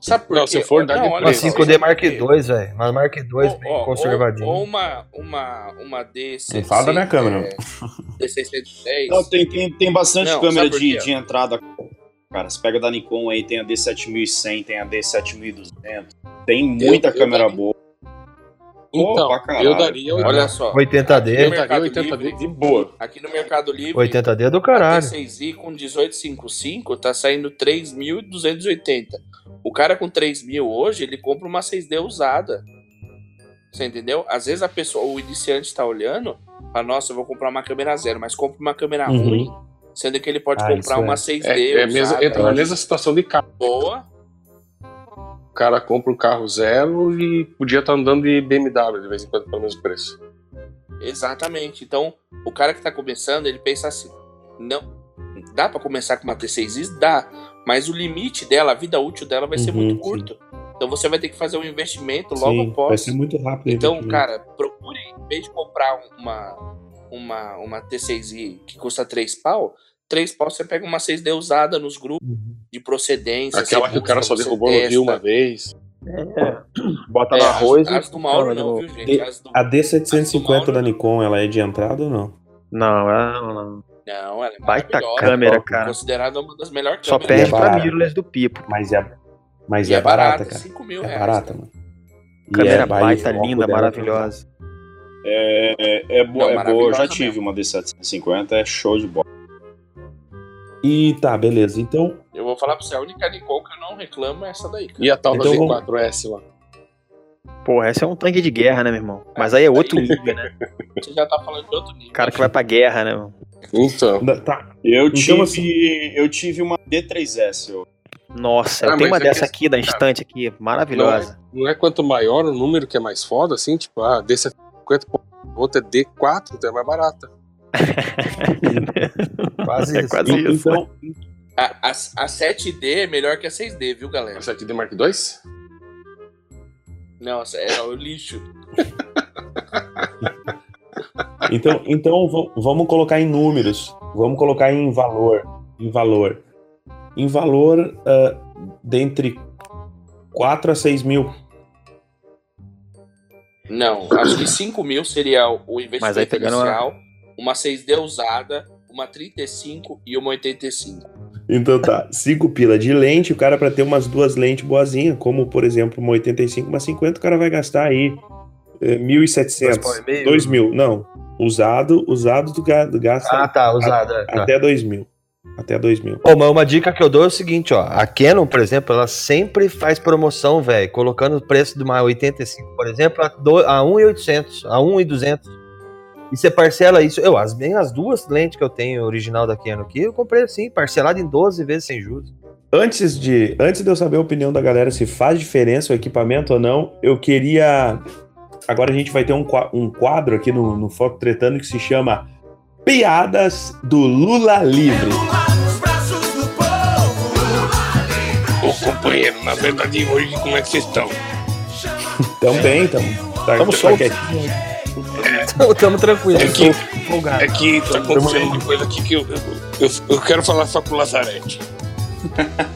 Sabe por
Não,
quê?
se for dar
Não,
de
olha
Uma
preço,
só,
5D
sabe
Mark? II, velho. Uma Mark II bem
ó,
conservadinho.
Ou, ou uma, uma, uma D.
Não fala da minha câmera.
D610.
Não, tem, tem, tem bastante
Não,
câmera de, de entrada. Cara, você pega da Nikon aí, tem a D7100, tem a D7200. Tem muita
eu
câmera
daria-
boa.
Então,
caralho.
eu daria
Olha só.
80D.
Eu daria
Mercado
80D
Livre.
de boa.
Aqui no Mercado Livre,
80D é do
a
caralho.
T6i com 1855 tá saindo 3.280. O cara com 3.000 hoje, ele compra uma 6D usada. Você entendeu? Às vezes a pessoa, o iniciante tá olhando, fala, nossa, eu vou comprar uma câmera zero, mas compra uma câmera
Uhum.
ruim, sendo que ele pode
Ah,
comprar
isso é.
uma 6D
É, é mesmo, entra na mesma situação de carro.
boa.
O cara compra um carro zero e podia estar andando de BMW de vez em quando pelo mesmo preço.
Exatamente. Então, o cara que tá começando, ele pensa assim: não, dá pra começar com uma T6i? Dá, mas o limite dela, a vida útil dela vai ser
Uhum,
muito
sim.
curto. Então você vai ter que fazer um investimento logo
Sim, vai
após.
ser muito rápido.
Então, cara, procure, em vez de comprar uma, uma, uma T6i que custa 3 pau, 3 pau você pega uma 6D usada nos grupos
Uhum.
de procedência.
Aquela que o cara só derrubou no
testa.
rio uma vez.
Bota
É,
no
as-
arroz
as,
e.
do Mauro
Não,
não, viu, gente? As do...
A D750
Mauro-
da Nikon, ela é de entrada ou não?
Não, não, não.
Não, ela é
Baita câmera, cara.
Considerada uma das melhores
Só
câmeras.
perde
é
pra mirrorless do Pipo.
Mas é, mas
E
é, barata,
barata,
cara.
5 mil
É
reais.
barata, mano. E
Câmera
é,
baita, linda,
dela
maravilhosa.
É, é, é, bo-
Não,
é boa, eu já tive
mesmo.
uma D750, é show de bola.
E tá, beleza. Então,
Eu vou falar pra você, a única Nikon que eu não reclamo é essa daí, cara.
E a tal
Então
da
vamos-
Z4S lá.
Porra, esse é um tanque de guerra, né, meu irmão? Mas aí é outro nível, né?
Você já tá falando de outro nível.
O cara que vai pra guerra, né, meu?
Então.
da- tá.
Eu
Então,
tive,
assim-
eu tive uma D3S. Eu,
Nossa,
Ah,
eu tenho uma
é
dessa aqui, da instante aqui, maravilhosa.
Não é quanto maior o número que é mais foda, assim, tipo, ah, D750, pô, outra é D4, então é mais barata.
Quase
É
isso.
quase isso.
Então,
A, a, a 7D é melhor que a 6D, viu, galera?
A 7D Mark II?
Não, é o lixo.
então, então va- vamos colocar em números. Vamos colocar em valor. Em valor. Em valor, ah, dentre 4 a 6 mil.
Não, acho que 5 mil seria o
Mas aí
investimento
pegando uma-
inicial. Uma 6D usada, uma 35 e uma 85.
Então tá, 5 pila de lente, o cara para ter umas duas lentes boazinhas, como por exemplo uma 85, uma 50, o cara vai gastar aí eh, 1.700,
Dois pau e meio?
2 mil, não, usado, usado tu ga- tu gasta
Ah, tá, usado. é, tá.
até 2 mil, até 2 mil.
Ô, mas uma dica que eu dou é o seguinte, ó. A Canon, por exemplo, ela sempre faz promoção, velho, colocando o preço de uma 85, por exemplo, a, do, a 1.800, a 1.200. E você parcela isso. Eu, as, bem, as duas lentes que eu tenho original da Canon aqui, eu comprei assim, parcelado em 12 vezes sem juros.
Antes de, antes de eu saber a opinião da galera se faz diferença o equipamento ou não, eu queria. Agora a gente vai ter um, um quadro aqui no, no Foco Tretando que se chama Piadas do Lula Livre.
Ô, companheiro, na verdade, hoje, como é que vocês estão?
Também, tamo, tá,
Tamo
tá
solto.
quietinho.
Tamo tranquilo.
É que, é que tá acontecendo uma coisa aqui que eu, eu, eu quero falar só com o Lazarete.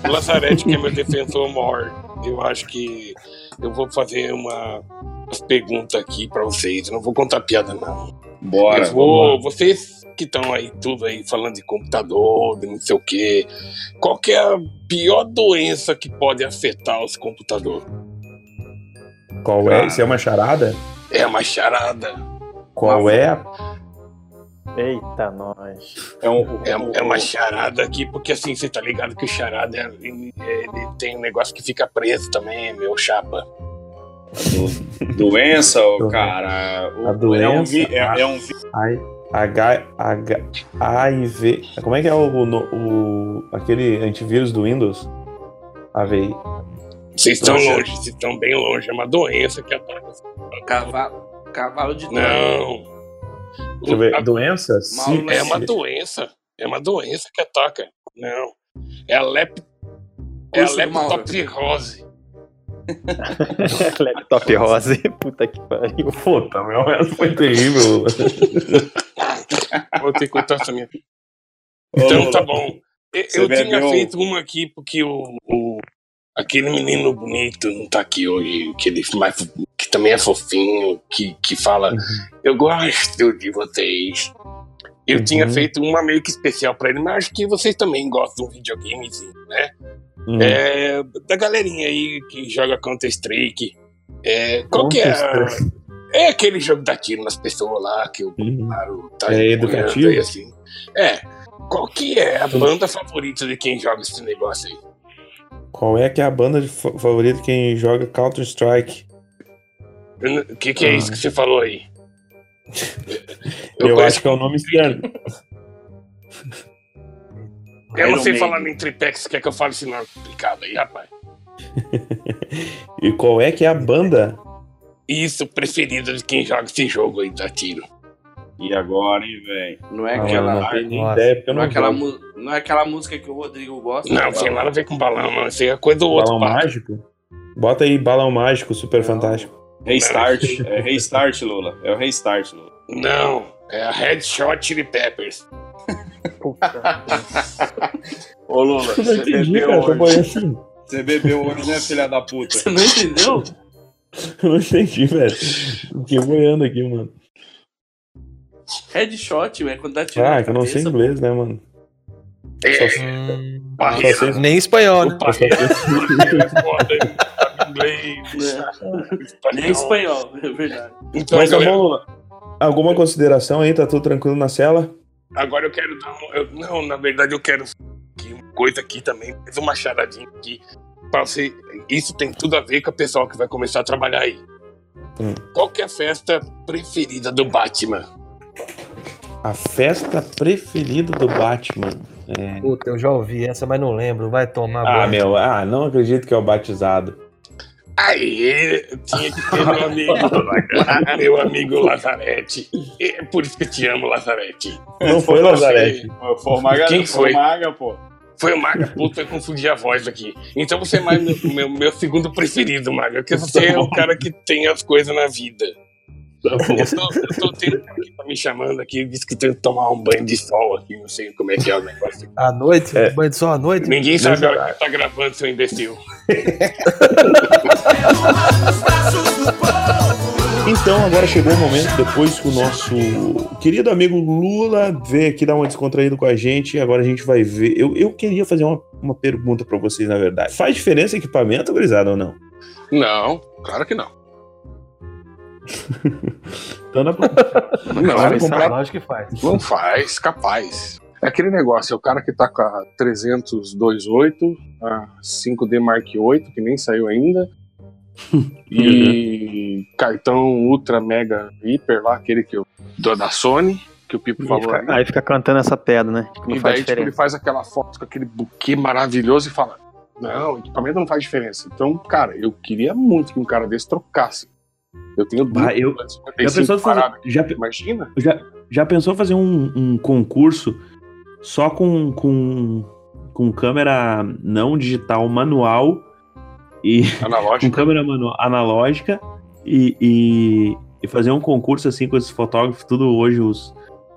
O Lazarete, que é meu defensor maior, eu acho que eu vou fazer uma umas perguntas aqui pra vocês. Eu não vou contar piada, não.
bora.
eu vou, vocês que estão aí, tudo aí, falando de computador, de não sei o quê, qual que é a pior doença que pode afetar os computadores?
Qual é? Isso é uma charada?
É uma charada.
Qual é? a-
Eita, nós.
É, um,
É, é uma charada aqui, porque assim, você tá ligado que o charada é- ele, ele tem um negócio que fica preso também, meu chapa.
do- doença, ô, cara. o-
A doença,
É um, vi- é,
a-
é um
H, H, HIV. Como é que é o, o, o- aquele antivírus do Windows? AVI.
Vocês estão longe, vocês estão bem longe. É uma doença que ataca.
Cavalo, cavalo de Troia.
Não.
Deixa eu ver.
A-
Doença? Sim.
É uma doença. É uma doença que ataca. Não. É a lep... É a.
Laptop rosa. Puta que pariu.
Puta, meu, essa foi terrível.
Vou ter que contar essa minha. Então tá bom. Eu, eu tinha feito uma aqui porque o, o- aquele menino bonito não tá aqui hoje, que ele mais, que também é fofinho, que, que fala, eu gosto de vocês. Eu
Uhum.
tinha feito uma meio que especial pra ele, mas acho que vocês também gostam de um videogamezinho, né?
Hum.
É, da galerinha aí que joga Counter Strike. É, qual que é? É aquele jogo da tiro nas pessoas lá que o
Uhum.
Bolsonaro tá
É educativo?
assim. É. Qual que é a banda favorita de quem joga esse negócio aí?
Qual é que é a banda favorita de quem joga Counter-Strike?
O que, que é isso que você falou aí?
Eu,
conheço-
acho que é o nome certo.
Eu não sei falar em tripex, quer que eu fale esse nome complicado aí, rapaz?
E qual é que é a banda?
Isso, preferido de quem joga esse jogo aí da tiro.
E agora, hein, velho?
Não é
Ah,
aquela.
Não nem
Nossa.
ideia, porque eu
Não é,
não
aquela mu- não é aquela música que o Rodrigo gosta.
Não, não tem
Balão?
nada a ver com balão, não. Isso aí é coisa do outro.
Balão mágico? Bota aí balão mágico, super
Não.
fantástico.
Restart. É restart, Lula. É o restart, Lula.
Não, é a Headshot Chili Peppers.
Ô, Lula, você
entendi,
bebeu
cara.
Hoje.
assim.
Você bebeu hoje, né, filha da puta?
Você não entendeu?
Eu não entendi, velho. Fiquei boiando aqui, mano.
Headshot, é quando dá tiro.
Ah,
na
que eu não sei inglês, né, mano?
É,
Hum,
barreira.
Só sei-
nem espanhol, né?
Só sei-
É inglês,
pô. Nem espanhol, é verdade.
Então,
Mas
galera,
bom, Lula. Alguma consideração aí? Tá tudo tranquilo na cela?
agora eu quero dar um, eu- Não, na verdade eu quero uma coisa aqui também, mais uma charadinha aqui. Pra você, isso tem tudo a ver com o pessoal que vai começar a trabalhar aí.
Hum.
Qual que é a festa preferida do Batman?
A festa preferida do Batman. É...
Puta, eu já ouvi essa, mas não lembro. Vai tomar
Ah,
banho.
meu, ah, não acredito que é o batizado.
Aí, tinha que ter meu amigo, meu amigo Lazarete. É por isso que eu te amo, Lazarete.
Não foi, Lazarete.
Foi o Maga,
Quem
foi
foi?
o Maga, pô.
Foi o Maga, puta, eu confundi a voz aqui. Então você é mais meu, meu, meu segundo preferido, Maga, porque você é o cara que tem as coisas na vida.
Tá.
Eu tô, eu tô tendo um que tá me chamando aqui, disse que tem que tomar um banho de sol aqui, não sei como é que é o negócio.
À noite?
É.
Banho de sol à noite?
Ninguém sabe a hora que tá gravando, seu imbecil.
Então, agora chegou o momento, depois que o nosso querido amigo Lula veio aqui dar uma descontraída com a gente, agora a gente vai ver. Eu, eu queria fazer uma, uma pergunta pra vocês, na verdade. Faz diferença equipamento, gurizada, ou não?
Não, claro que não.
Então dá pra...
Não, não
comprar-
Lógico que faz.
Não faz, capaz. É aquele negócio, é o cara que tá com a 30028, a 5D Mark 8, que nem saiu ainda, e cartão Ultra Mega Hyper lá, aquele que eu, do, da Sony, que o Pipo falou
fica,
aí.
fica cantando essa pedra, né? Que não
E
faz
daí, tipo, ele faz aquela foto com aquele buquê maravilhoso e fala: Não, equipamento não faz diferença. Então, cara, eu queria muito que um cara desse trocasse. Eu tenho
Bah, eu- Já
55
pensou, fazer, já,
Imagina?
já, já pensou fazer um, um concurso só com, com, com câmera não digital manual e com
Analógico.
câmera manual analógica e, e, e fazer um concurso assim com esses fotógrafos, tudo hoje os,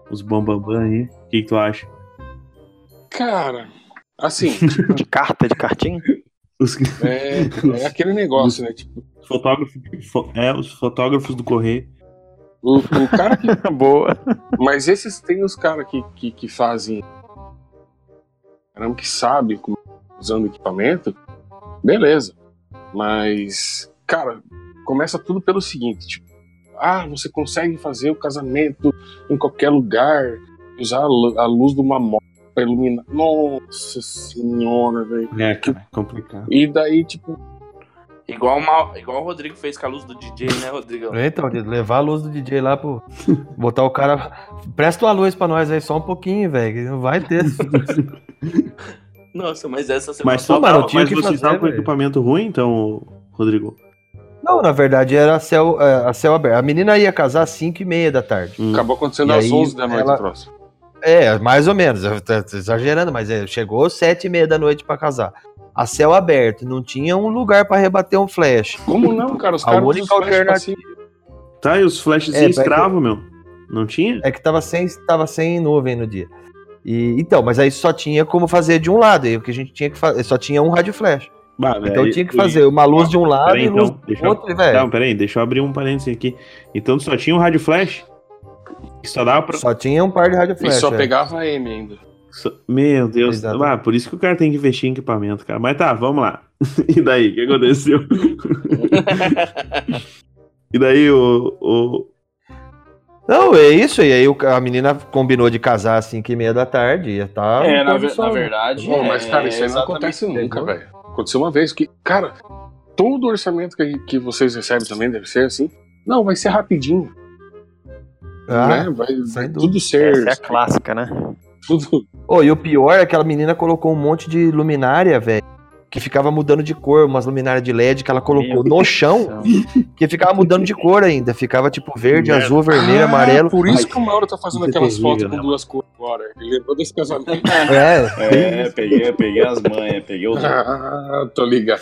os bambambam aí. O que, que tu acha?
Cara, assim,
De carta, de cartinha?
Os,
é, é aquele negócio, né? Tipo,
fotógrafos, fo- é, os fotógrafos do correio.
o, o cara que.
Boa.
Mas esses tem os caras que, que, que fazem. Caramba, que sabem como- usando equipamento, beleza. Mas, cara, começa tudo pelo seguinte: tipo, ah, você consegue fazer o casamento em qualquer lugar, usar a luz de uma moto pra iluminar. Nossa senhora, velho.
É, cara, é complicado.
E daí, tipo,
Igual, o Mal- igual o Rodrigo fez com a luz do DJ, né, Rodrigo?
Então, levar a luz do DJ lá pro. Botar o cara. Presta uma luz pra nós aí, só um pouquinho, velho. que Não vai ter.
Nossa, mas essa você
Mas,
mano,
tava-
tinha
mas
que
você
fazer,
com equipamento ruim, então, Rodrigo?
Não, na verdade era a céu, é, a céu aberto. A menina ia casar às 5 e meia da tarde.
Hum.
acabou acontecendo
E
às
aí,
11 da noite
ela-
próximo.
É, mais ou menos. Eu exagerando, mas é, chegou às 7 e meia da noite pra casar. A céu aberto, não tinha um lugar pra rebater um flash.
Como não, cara? Os
A
caras
única alternativa-.
Tá, e os flashes
É,
escravo, meu? Não tinha?
É que tava sem, tava sem nuvem no dia. E, então, mas aí só tinha como fazer de um lado. E o que a gente tinha que fazer, só tinha um rádio flash.
Bah,
Então
velho,
tinha que
eu-
fazer uma luz de um lado
Peraí,
e luz
então,
do
eu-
outro, e, velho.
Não, peraí, deixa eu abrir um parênteses aqui. Então só tinha um rádio flash? Só dava pra.
Só tinha um par de rádio
E
flash.
só
é.
pegava a M ainda.
só- Meu Deus.
Exato.
Ah, por isso que o cara tem que investir em equipamento, cara. Mas tá, vamos lá. E daí, o que aconteceu? E daí o. o...
Não, é isso. E aí a menina combinou de casar às 5 e meia da tarde. E tá
É, na, na verdade.
Bom, mas,
é,
cara, isso aí não
exatamente
acontece nunca, velho. Aconteceu uma vez que, cara, todo orçamento que, que vocês recebem também deve ser assim. Não, vai ser rapidinho.
Ah,
né? Vai, vai tudo ser.
Essa é a clássica, né?
Tudo.
Ô, e o pior é que aquela menina colocou um monte de luminária, velho. Que ficava mudando de cor, umas luminárias de LED que ela colocou no chão, que ficava mudando de cor ainda. Ficava tipo verde,
Merda.
azul, vermelho,
Ah,
amarelo.
Por isso que o Mauro tá fazendo
é
aquelas
terrível,
fotos
né,
com duas cores agora. Ele lembrou desse casamento.
É.
É, peguei, peguei as manhas, peguei o.
ah, tô ligado.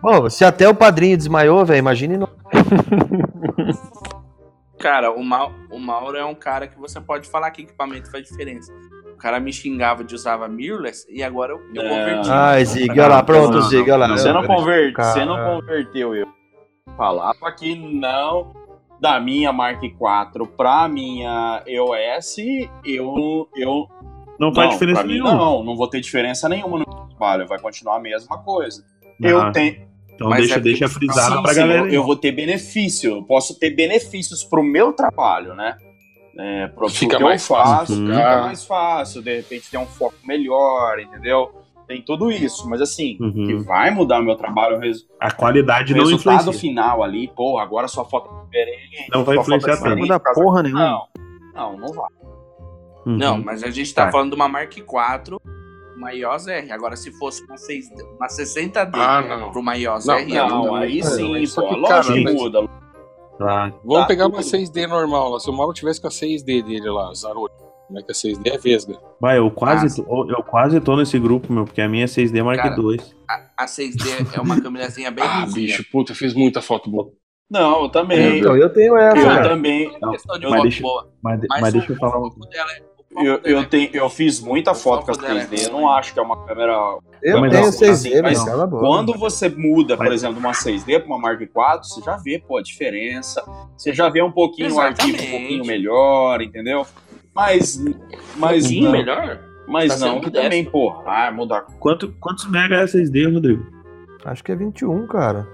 Bom, se até o padrinho desmaiou, velho, imagine não.
Cara, o, Mau- o Mauro é um cara que você pode falar que equipamento faz diferença. O cara me xingava de usava mirrorless e agora eu, eu
É.
converti.
Ai, Zig, olha lá, pronto, Zig, olha lá.
Você não, converte,
Cara.
você não converteu eu. Falava que não da minha Mark IV pra minha EOS, eu. eu
Não faz diferença nenhuma.
Não, não vou ter diferença nenhuma no meu trabalho, vai continuar a mesma coisa. Eu
Ah,
tenho.
Então
Mas
deixa,
é
deixa frisado
Sim,
pra
sim,
galera.
eu, eu vou ter benefício, eu posso ter benefícios pro meu trabalho, né? É, pro, pro
Fica
que
mais
eu faço,
fácil,
fica
cara.
mais fácil, de repente ter um foco melhor, entendeu? Tem tudo isso, mas assim,
Uhum.
que vai mudar o meu trabalho, o res-
A qualidade
o
não
resultado
influencia.
final ali, pô, agora sua foto é diferente.
Não vai
é
influenciar tanto.
Não muda porra nenhuma.
Não, não, não vai.
Uhum.
Não, mas a gente tá
Tá.
falando de uma Mark IV, uma iOS R. Agora, se fosse uma, 6, uma 60D
Ah, não.
pra uma iOS
Não,
R, ia
Não,
mudar
aí sim,
coisa.
Só que,
lógico
cara,
que
mas-
muda.
Tá.
Vamos
Tá
pegar
tudo.
uma 6D normal lá. Se o Mauro tivesse com a 6D dele lá, Zarolho. Como é que a 6D é vesga?
Vai, eu quase,
Ah,
tô, eu quase tô nesse grupo, meu, porque a minha é 6D Mark
Cara,
II.
A, a 6D é uma câmerazinha bem
Ah,
ruimzinha.
bicho, puta, eu fiz muita foto boa.
Não, eu também.
Então, eu tenho essa,
Eu
cara.
também.
É questão de
mas
foto
deixa-
boa.
Mas,
Mas,
mas deixa eu falar
o foco dela é...
Eu, eu,
é-
tenho, eu fiz muita foto com a
foco dela é
6D, eu não acho que é uma câmera.
Eu
Mas
tenho
não,
6D,
assim,
mas a boca.
Quando você muda, por
Mas-
exemplo, de uma 6D para uma Mark IV, você já vê pô, a diferença. Você já vê um pouquinho o arquivo um
Exatamente.
pouquinho melhor, entendeu? Mas, mas
pouquinho
não,
melhor?
mas
Tá
não que também, pô, ah, mudar.
Quanto, quantos mega é a 6D, Rodrigo?
Acho que é 21, cara.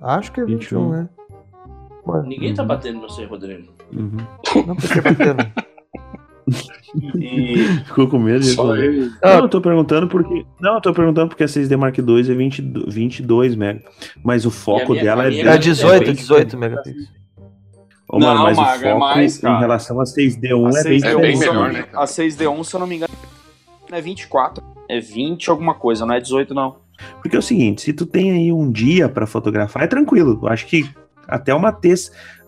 Acho que é 21,
21.
né? Ué,
Ninguém tá batendo no seu, Rodrigo.
Uhum.
não precisa batendo.
E
Ficou com medo disso? Né?
ele.
Não, eu tô perguntando porque. Não, eu tô perguntando porque a 6D Mark II é 20, 22 mega. Mas o foco
minha-
dela é.
minha
bem-
É 18,
bem-
18 megapixels.
Ô, mano,
Não,
mas
Maga,
o
é
foco
mais,
em relação a 6D1
a
é bem
6D1,
É bem
diferente.
melhor, né, cara?
A 6D1, se eu não me engano, é 24. É 20 alguma coisa, não é 18 não.
Porque é o seguinte, se tu tem aí um dia pra fotografar, é tranquilo. Eu acho que até uma T,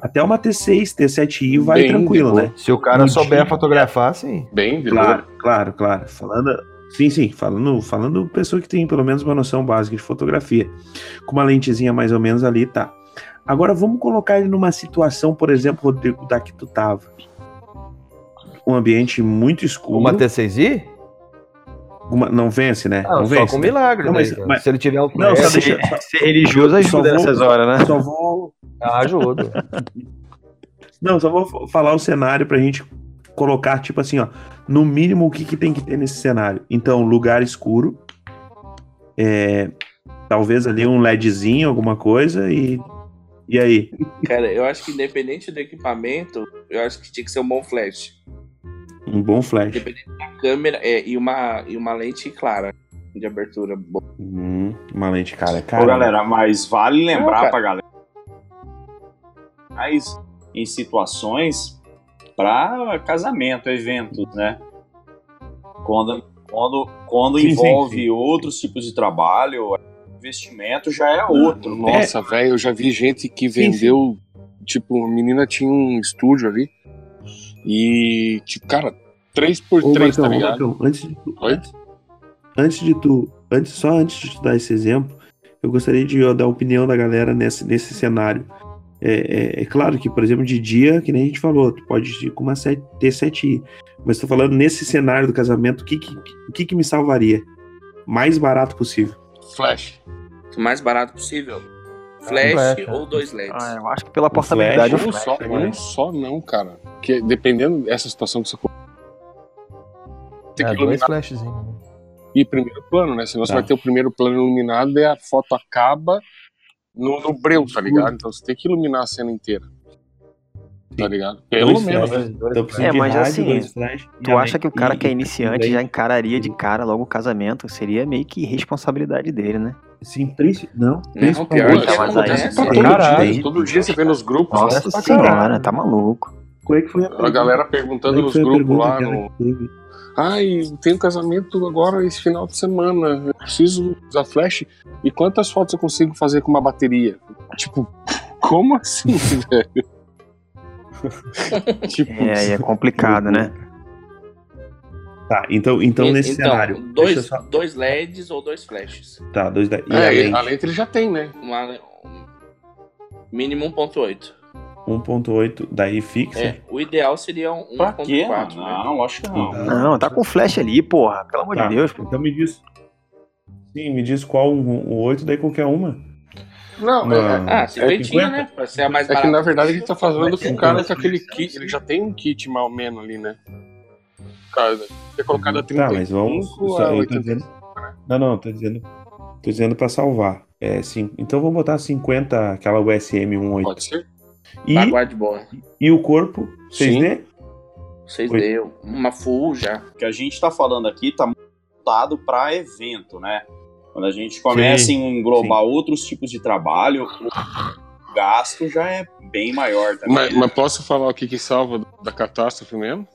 até uma T6, T7i vai
Bem
tranquilo, né?
Se o cara
No
souber
dia-
fotografar, sim.
Bem, de
Claro, claro, claro. Falando, sim, sim, falando, falando pessoa que tem pelo menos uma noção básica de fotografia, com uma lentezinha mais ou menos ali, tá. Agora vamos colocar ele numa situação, por exemplo, Rodrigo, da que tu tava. Um ambiente muito escuro.
Uma T6i?
uma- não vence, né?
Não,
não
só
vence.
com
né?
milagre,
Não,
né,
mas- mas-
Se ele tiver um
Não, só
flash,
deixa. Só,
Ser religioso
Só
ajuda
vou-
nessas horas, né?
só vou.
Ajuda.
Não, só vou falar o cenário pra gente colocar, tipo assim, ó, no mínimo o que, que tem que ter nesse cenário. Então, lugar escuro, é, talvez ali um LEDzinho, alguma coisa, e, e aí?
Cara, eu acho que independente do equipamento, eu acho que tinha que ser um bom flash.
Um bom flash.
Independente da câmera é, e, uma, e uma lente clara de abertura. boa.
Hum, uma lente, cara,
Ô,
cara.
galera, mas vale
Não,
lembrar
cara.
pra galera. Em situações para casamento, eventos, né? Quando, quando, quando
Sim,
envolve
sim.
outros tipos de trabalho, investimento já é outro. né?
Nossa, velho, eu já vi gente que
Sim,
vendeu. Tipo, a menina tinha um estúdio ali. E, tipo, cara, 3 por
Ô,
3
Marcão,
tá ligado?
Marcão, antes de tu,
Oi?
antes de tu, antes, só antes de tu dar esse exemplo, eu gostaria de ó, dar a opinião da galera nesse, nesse cenário. É, é- é claro que, por exemplo, de dia, que nem a gente falou, tu pode ir com uma 7, T7i, mas tô falando nesse cenário do casamento, o que que, que que me salvaria? Mais barato possível.
Flash.
O mais barato possível. Flash
flash,
ou dois LEDs.
Ah, eu acho que pela portabilidade
Flash,
o
Um
flash,
só,
né?
um só não, cara. Porque dependendo dessa situação que você colocou, tem
É,
que
dois
iluminar
flashzinhos.
e primeiro plano, né? Senão você
Tá.
vai ter o primeiro plano iluminado e a foto acaba no, no breu, tá ligado? Então você tem que iluminar a cena inteira. Tá ligado? Pelo
Dois
menos.
flash. Então
É, mas
rádio,
assim,
flash,
Tu
e
acha que o cara
e-
que é
e-
iniciante
e-
já encararia de cara logo o casamento? Seria meio que responsabilidade dele, né?
Sim, princi... não.
Não,
principalmente-
mas
acontece.
aí-
Tá
Tem,
todo
caralho.
dia, todo dia você vê nos grupos.
Nossa senhora, tá maluco.
Qual é que foi a
A galera perguntando
é
nos grupos lá no. Ai, tem um casamento agora esse final de semana. Eu preciso usar flash. E quantas fotos eu consigo fazer com uma bateria? Tipo, como assim, velho? tipo,
É, aí é complicado, né?
Tá, então, então
E-
nesse cenário.
Dois,
só-
dois LEDs ou dois flashes.
Tá, dois e
é,
a lente?
a lente ele já tem, né?
Uma, um- mínimo 1.8.
1.8, daí fixa.
É, o ideal seria um
Pra quê,
1.4.
mano?
né?
Não, lógico que não.
Não, tá com flash ali, porra. Pelo amor
Tá,
de Deus. pô.
Então me diz. Sim, me diz qual o 8, daí qualquer uma.
Não,
Não.
é,
Ah, cinquentinha,
50?
né? Pra ser a mais
é que
barata
na verdade a gente tá
Mas
com o
tem
cara com aquele kit. Ele já tem um kit mal ou menos ali, né? Cara, ter colocado a
Tá,
35
mas vamos.
a
só- eu tô
80.
dizendo, não, não, tô dizendo. Tô dizendo pra salvar. É, sim, então vamos botar 50, aquela USM 18.
Pode ser?
E,
boa.
e o corpo, 6D?
6D, uma full já.
O que a gente tá falando aqui tá montado para evento, né? Quando a gente começa
Sim,
a englobar outros tipos de trabalho, o gasto já é bem maior também.
Mas, mas posso falar o que, que salva da catástrofe mesmo?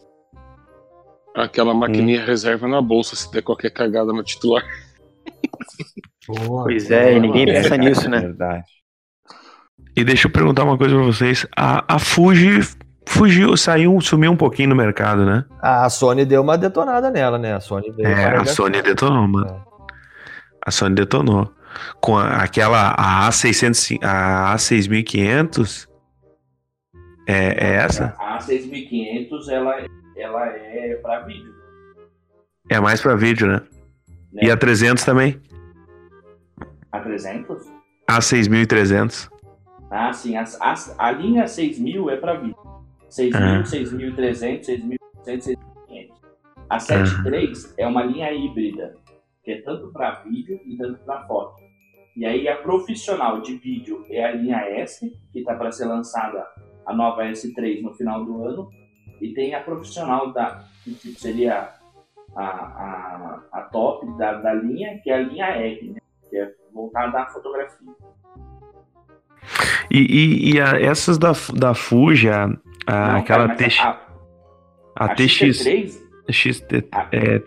Aquela maquininha
Hum.
reserva na bolsa se der qualquer cagada no titular.
Pois é, e ninguém pensa nisso, né?
Verdade.
E deixa eu perguntar uma coisa pra vocês. A, a Fuji fugiu, saiu, sumiu um pouquinho no mercado, né?
A Sony deu uma detonada nela, né? A Sony veio
É,
para
a Sony detonou, mano. A Sony detonou. Com a- aquela a A600, a A6500. É, é essa?
A 6500 ela, ela é pra vídeo.
É mais pra vídeo, né?
Né?
E a 300 também?
A 300?
A 6300.
Ah, sim. A, a, a linha 6000 é pra vídeo. 6000,
Ah.
6300, 6100, 6500. A 73 é uma linha híbrida, que é tanto para vídeo e tanto para foto. E aí a profissional de vídeo é a linha S, que está para ser lançada a nova S3 no final do ano. E tem a profissional da que tipo, seria a, a, a top da, da linha, que é a linha R, né? que é voltada à fotografia.
E, e, e a- essas da, da Fuji, a,
Não,
aquela
cara,
TX,
a,
a,
a
TX,
XT3
XT,
A-
é,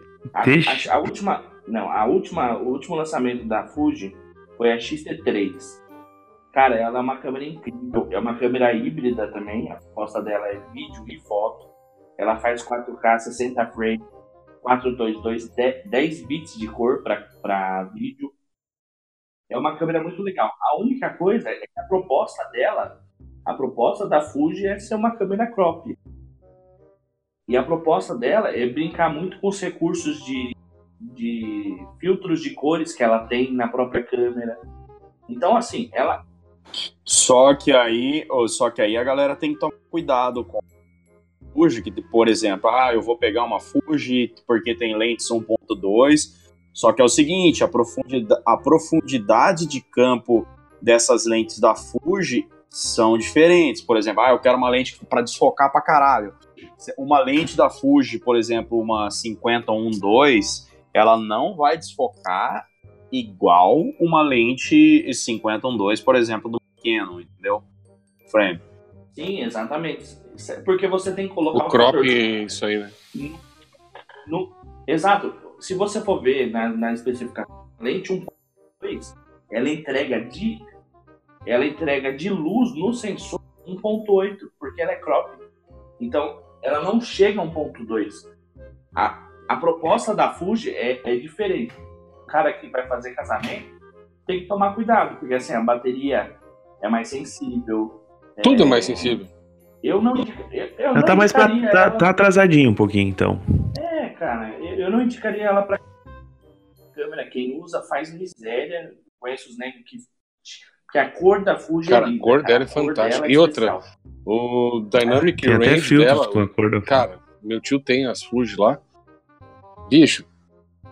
TX?
a- última, não, a última, o último lançamento da Fuji foi a XT3. Cara, ela é uma câmera incrível, é uma câmera híbrida também, a proposta dela é vídeo e foto. Ela faz 4K 60 frames, 422, 10 10 bits de cor para vídeo. É uma câmera muito legal. A única coisa é que a proposta dela, a proposta da Fuji é ser uma câmera crop. E a proposta dela é brincar muito com os recursos de, de filtros de cores que ela tem na própria câmera. Então, assim, ela.
Só que aí, só que aí a galera tem que tomar cuidado com Fuji, que, por exemplo, ah, eu vou pegar uma Fuji porque tem lentes 1.2. Só que é o seguinte, a profundidade, a profundidade de campo dessas lentes da Fuji são diferentes. Por exemplo, ah, eu quero uma lente para desfocar pra caralho. Uma lente da Fuji, por exemplo, uma 50-1.2, ela não vai desfocar igual uma lente 50-1.2, por exemplo, do Canon, entendeu? Frame.
Sim, exatamente. É Porque você tem que colocar
O crop,
fator-
isso aí, né?
No, exato. Se você for ver na, na especificação, lente 1.2, ela entrega de ela entrega de luz no sensor 1.8, porque ela é crop. Então, ela não chega a 1.2. A, a proposta da Fuji é, é diferente. O cara que vai fazer casamento tem que tomar cuidado, porque assim, a bateria é mais sensível.
Tudo é mais sensível.
Eu não, eu, eu
Ela
não
tá mais pra, tá,
ela-
tá atrasadinho um pouquinho, então.
É, cara, eu, não indicaria ela pra câmera. Quem usa faz miséria. Conheço os negros que. que a cor da Fuji
Cara,
é
a
linda,
cor
cara.
dela é fantástica.
dela é
E outra, o Dynamic
Tem até
Range
filtros
dela,
com a cor da
cara, meu tio tem as Fuji lá. Bicho,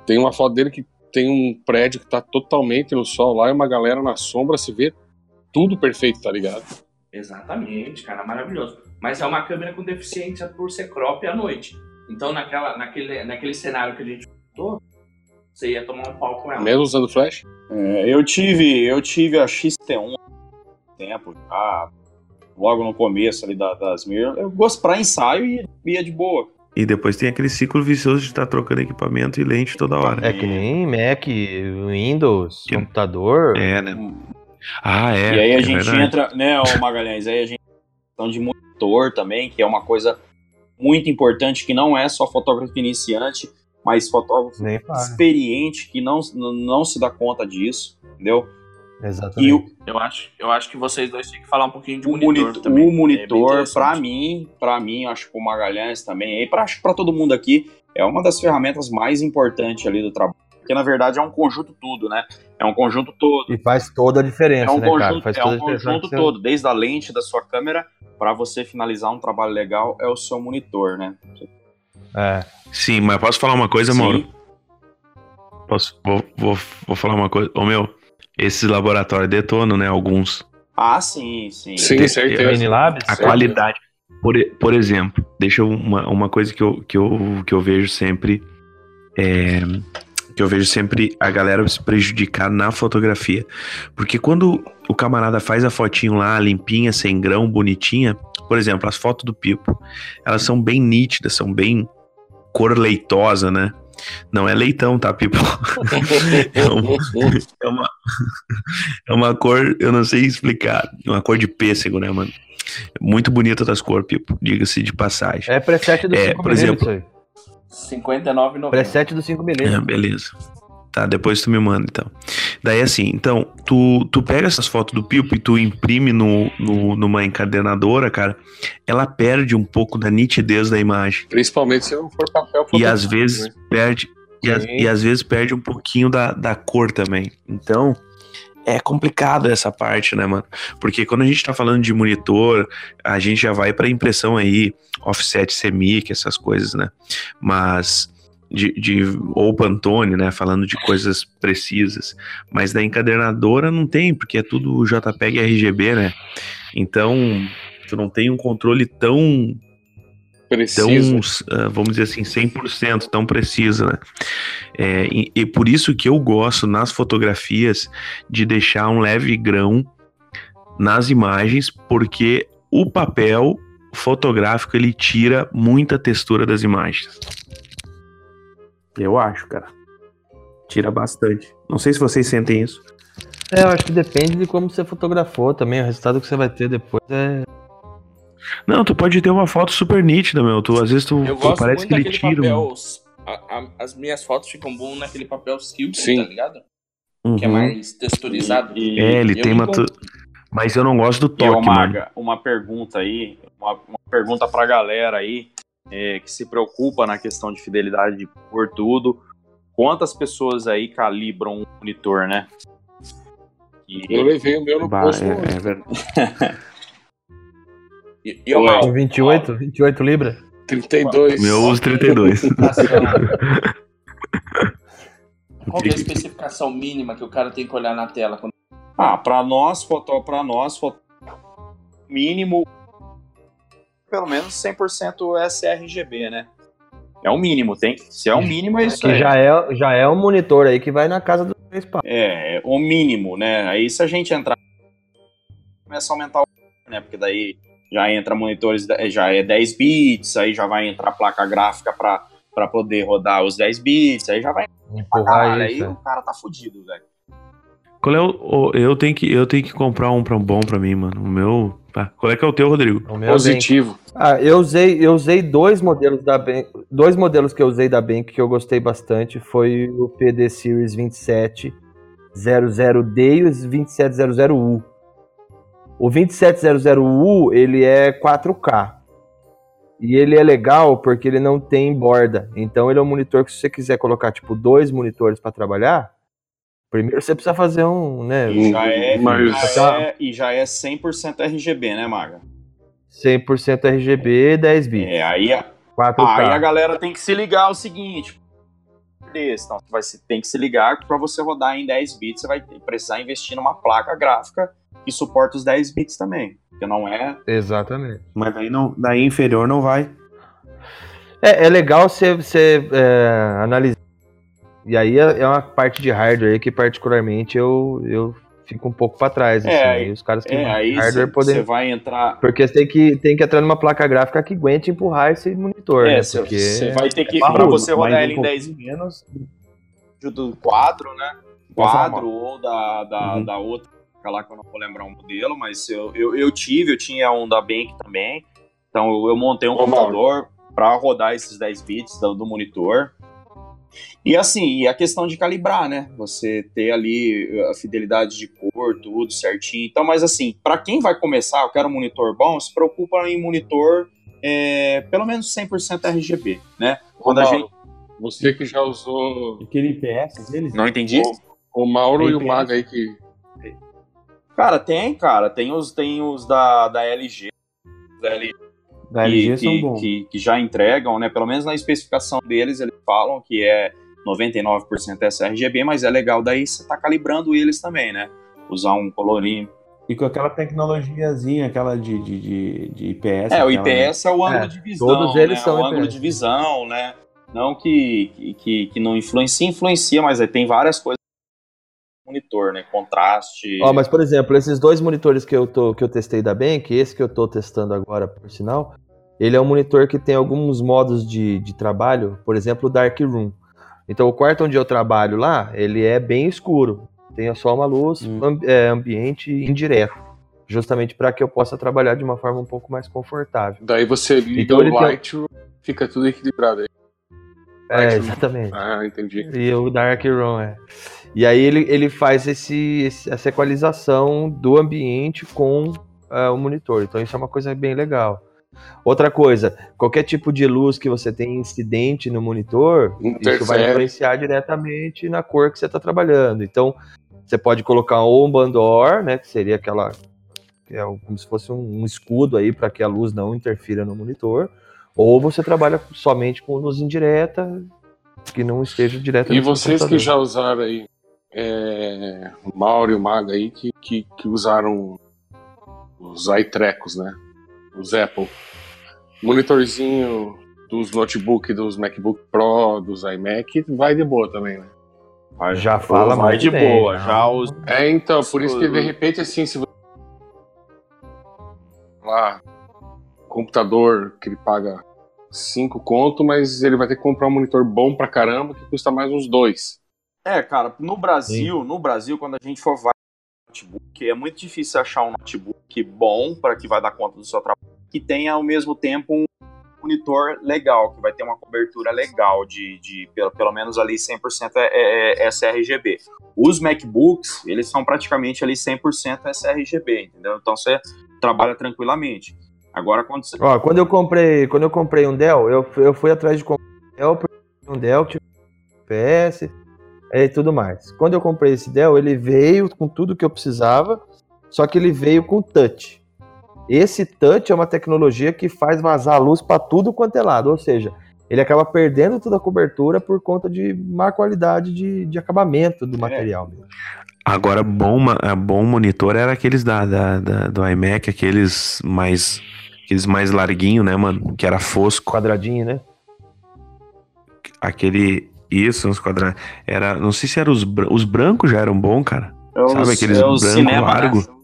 tem uma foto dele que tem um prédio que tá totalmente no sol lá e uma galera na sombra se vê tudo perfeito, tá ligado?
Exatamente, cara, maravilhoso. Mas é uma câmera com deficiência por ser crop à noite. Então, naquela, naquele, naquele cenário que a gente botou, você ia tomar um pau com ela.
Mesmo usando flash?
É, eu tive, eu tive a XT1 há tempo, ah, logo no começo ali da- das mirrors. Eu gosto pra ensaio e ia de boa.
E depois tem aquele ciclo vicioso de estar trocando equipamento e lente toda hora.
É que nem Mac, Windows, computador.
É, né? Ah, é.
e aí a
é
gente
verdade.
entra, né, ô Magalhães, aí a gente questão de monitor também, que é uma coisa muito importante, que não é só fotógrafo iniciante, mas fotógrafo
Nem
experiente que não, não se dá conta disso, entendeu?
Exatamente.
E o,
Eu acho, eu acho que vocês dois têm que falar um pouquinho de
o
monitor,
monitor,
também.
o
É
monitor
interessante.
pra mim, para mim, acho que o Magalhães também, e pra, acho que pra todo mundo aqui, é uma das ferramentas mais importantes ali do trabalho. Porque na verdade é um conjunto tudo, né? É um conjunto todo.
E faz toda a diferença,
É um
né, cara?
conjunto,
Faz
é um conjunto
Você-
todo, desde a lente da sua câmera para você finalizar um trabalho legal é o seu monitor, né?
É.
Sim, mas posso falar uma coisa,
Sim.
Mauro? Posso, vou, vou, vou falar uma coisa. Ô meu, esses laboratórios detonam, né? Alguns.
Ah, sim, sim.
Sim,
Tem-
certeza.
Minilabs?
A qualidade. Por, por exemplo, deixa eu uma, uma coisa que eu, que, eu, que eu vejo sempre. é, que eu vejo sempre a galera se prejudicar na fotografia. Porque quando o camarada faz a fotinho lá, limpinha, sem grão, bonitinha, por exemplo, as fotos do Pipo, elas são bem nítidas, são bem cor leitosa, né? Não é leitão, tá, Pipo? é, um- é uma, é uma cor, eu não sei explicar, uma cor de pêssego, né, mano? Muito bonita das cores, Pipo, diga-se de passagem.
É preset do
É,
5
por exemplo-
aí.
59,90.
Preset do 5 mm
É, beleza. Tá, depois tu me manda, então. Daí assim, então, tu, tu pega essas fotos do Pipo e tu imprime no, no, numa encadenadora, cara, ela perde um pouco da nitidez da imagem.
Principalmente se não for papel
E às vezes
né?
perde. E, às-
Sim.
e às vezes perde um pouquinho da, da cor também. Então, é complicado essa parte, né, mano? Porque quando a gente tá falando de monitor, a gente já vai pra impressão aí, offset semic, essas coisas, né? Mas. De, de, ou Pantone, né? Falando de coisas precisas. Mas da encadernadora não tem, porque é tudo JPEG RGB, né? Então, tu não tem um controle tão,
Preciso.
ah, vamos dizer assim, 100% tão preciso, né? É, e, e por isso que eu gosto nas fotografias de deixar um leve grão nas imagens, porque o papel fotográfico ele tira muita textura das imagens. Eu acho, cara. Tira bastante. Não sei se vocês sentem isso.
É, eu acho que depende de como você fotografou também. O resultado que você vai ter depois é.
Não, tu pode ter uma foto super nítida, meu. Tu, às vezes tu,
Eu
tu
gosto
parece
muito
que ele tira.
papel. a- a- as minhas fotos ficam bom naquele papel silk,
Sim.
tá ligado? Que é
Uhum.
mais texturizado.
E,
É, ele tem uma. tu- Mas eu não gosto do
E, ô,
toque, mano.
Maga, uma pergunta aí, uma, uma pergunta pra galera aí, é, que se preocupa na questão de fidelidade de cor, tudo. Quantas pessoas aí calibram um monitor, né? E,
Eu levei o meu no
Bah,
posto.
é, é verdade.
E, e o
Oi.
Mauro,
Com 28? 28 libras?
32.
Meu uso 32.
Qual que é a especificação mínima que o cara tem que olhar na tela? Quando...
Ah, pra nós, foto, pra nós, foto, mínimo, pelo menos 100% sRGB, né? É o mínimo, tem se é o mínimo, é isso
Que
aí.
já é, já é um monitor aí que vai na casa dos três pau.
É, o mínimo, né? Aí se a gente entrar, começa a aumentar o né? Porque daí já entra monitores, já é 10 bits, aí já vai entrar placa gráfica pra, pra poder rodar os 10 bits, aí já vai
Empurrar
aí
isso.
o
é.
cara tá fudido, velho.
Qual é o, o- eu tenho que eu tenho que comprar um pra bom pra mim, mano. O meu, tá. Qual é que é o teu, Rodrigo?
O meu é
Positivo.
Ah, eu usei, eu usei dois modelos da Bank, dois modelos que eu usei da Bank que eu gostei bastante, foi o PD Series 2700D e o 2700U. O 2700U, ele é 4K. E ele é legal porque ele não tem borda. Então ele é um monitor que se você quiser colocar tipo dois monitores para trabalhar, primeiro você precisa fazer um, né,
E já é,
Mas-
já é, e já é 100% RGB, né, Maga?
100% RGB, 10 bits.
É, aí, a-
4K.
aí a galera tem que se ligar ao seguinte. Então, você vai tem que se ligar para você rodar em 10 bits, você vai precisar investir numa placa gráfica que suporta os 10 bits também. Porque não é.
Exatamente.
Mas daí, não, daí inferior não vai.
É, é legal você, você é, analisar. E aí é, é uma parte de hardware aí que particularmente eu, eu fico um pouco para trás.
É,
assim,
aí-
aí os caras que
É, aí
hardware
você vai entrar.
Porque você tem que, tem que entrar numa placa gráfica que aguente empurrar esse monitor,
É,
né?
você
Porque
você vai ter que.
é parrudo,
você rodar ele em 10
pouquinho
menos do quadro, né? Quadro ou da, da,
Uhum.
da outra, aquela que eu não vou lembrar o modelo, mas eu, eu, eu tive, eu tinha um da Bank também. Então eu, eu montei um
Ô,
computador para rodar esses 10 bits do, do monitor. E assim, e a questão de calibrar, né? Você ter ali a fidelidade de cor, tudo certinho. Então, mas assim, para quem vai começar, eu quero um monitor bom, se preocupa em monitor é, pelo menos 100% RGB, né? Quando a
Mauro,
gente.
Você que já usou
Aquele IPS deles?
Não entendi?
o, o Mauro e o. Maga aí que.
Cara, tem, cara. Tem os, tem os da, da LG. Da LG
Da
que,
LG
que, que, que já entregam, né? Pelo menos na especificação deles, eles falam que é 99% sRGB, mas é legal daí você tá calibrando eles também, né? Usar um colorinho.
E com aquela tecnologiazinha, aquela de, de, de, de IPS.
É, o IPS é o ângulo
É,
de visão.
todos eles
né?
são
o ângulo
IPS.
de visão, né? Não que, que- que, não influencia, influencia, mas aí tem várias coisas monitor, né? Contraste.
Ó, mas por exemplo, esses dois monitores que eu, tô, que eu testei da Bank, esse que eu tô testando agora, por sinal, ele é um monitor que tem alguns modos de, de trabalho, por exemplo, o Dark Room. Então o quarto onde eu trabalho lá, ele é bem escuro. Tem só uma luz
Hum.
ambi- é, ambiente indireto. Justamente para que eu possa trabalhar de uma forma um pouco mais confortável.
Daí você liga
Então
o
ele tem-
Lightroom, fica tudo equilibrado aí.
É, exatamente.
Ah, entendi.
E o Dark Room, é. E aí ele, ele faz esse, esse- essa equalização do ambiente com ah, o monitor. Então isso é uma coisa bem legal. Outra coisa, qualquer tipo de luz que você tem incidente no monitor, isso vai influenciar diretamente na cor que você está trabalhando. Então, você pode colocar ou um bandor, né, que seria aquela que é como se fosse um, um escudo aí para que a luz não interfira no monitor, ou você trabalha somente com luz indireta que não esteja direta
E vocês que já usaram aí, é, o Mauro e o Maga aí, que, que, que usaram os iTrecos, né? Os Apple. Monitorzinho dos notebook, dos MacBook Pro, dos iMac, vai de boa também, né?
Já fala
vai
muito
de
bem,
boa.
né?
Já os
É, então, por isso que de repente, assim, se você. Lá, computador que ele paga 5 conto, mas ele vai ter que comprar um monitor bom pra caramba que custa mais uns dois.
É, cara, no Brasil, no Brasil, quando a gente for vai notebook, é muito difícil achar um notebook bom para que vai dar conta do seu trabalho, que tenha ao mesmo tempo um monitor legal, que vai ter uma cobertura legal de, de pelo, pelo menos ali 100% é, é, é sRGB. Os MacBooks, eles são praticamente ali 100% sRGB, entendeu? Então você trabalha tranquilamente. Agora quando você
Ó, quando eu comprei, quando eu comprei um Dell, eu, fui- eu fui atrás de comprar um Dell, um Dell tinha PS e tudo mais. Quando eu comprei esse Dell, ele veio com tudo que eu precisava, só que ele veio com touch. Esse touch é uma tecnologia que faz vazar a luz para tudo quanto é lado, ou seja, ele acaba perdendo toda a cobertura por conta de má qualidade de, de acabamento do material. mesmo.
Agora, bom, bom monitor era aqueles da, da, da- do iMac, aqueles mais aqueles mais larguinho, né, mano? Que era fosco.
Quadradinho, né?
Aquele. Isso, uns quadrados. Era. Não sei se eram os, bran- os brancos já eram bons, cara.
É
Sabe aqueles
é os
branco
cinema, né?
largo?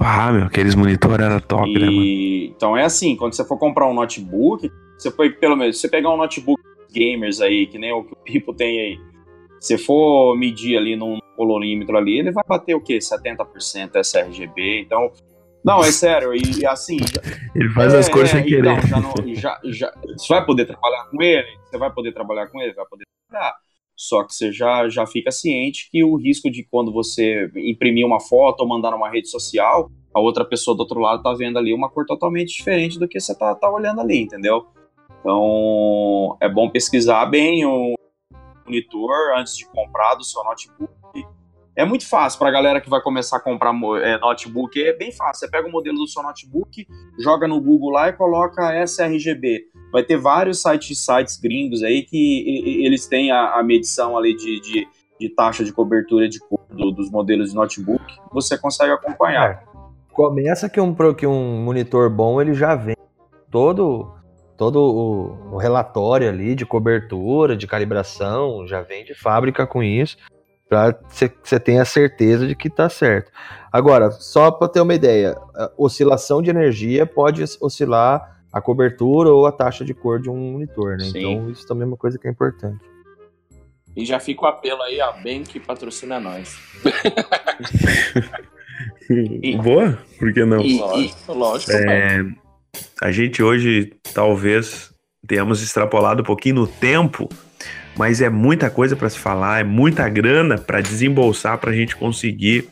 Ah, meu, aqueles monitor era top, né, mano?
E, então é assim, quando você for comprar um notebook, você foi pelo menos, se você pegar um notebook gamers aí, que nem o que o Pipo tem aí, se for medir ali num colorímetro ali, ele vai bater o quê? 70% sRGB, então... Não, é sério, e, assim...
Ele faz as cores sem querer.
Então, já não- já, já, você vai poder trabalhar com ele? Você vai poder trabalhar com ele? Vai poder trabalhar. Só que você já, já fica ciente que o risco de quando você imprimir uma foto ou mandar numa rede social, a outra pessoa do outro lado tá vendo ali uma cor totalmente diferente do que você tá, tá olhando ali, entendeu? Então, é bom pesquisar bem o monitor antes de comprar do seu notebook. É muito fácil para a galera que vai começar a comprar é, notebook, é bem fácil. Você pega o modelo do seu notebook, joga no Google lá e coloca sRGB. Vai ter vários sites, sites gringos aí que eles têm a, a medição ali de, de, de taxa de cobertura de cor do- dos modelos de notebook, você consegue acompanhar.
Começa que um, que um monitor bom ele já vem todo todo o, o relatório ali de cobertura, de calibração, já vem de fábrica com isso, para você tenha certeza de que tá certo. Agora, só para ter uma ideia, a oscilação de energia pode os- oscilar a cobertura ou a taxa de cor de um monitor, né?
Sim.
Então isso também é uma coisa que é importante.
E já fica o apelo aí, a Bem que patrocina nós.
Boa? Por que não?
E, e- lógico, pai.
É, a gente hoje talvez tenhamos extrapolado um pouquinho no tempo, mas é muita coisa para se falar, é muita grana para desembolsar para a gente conseguir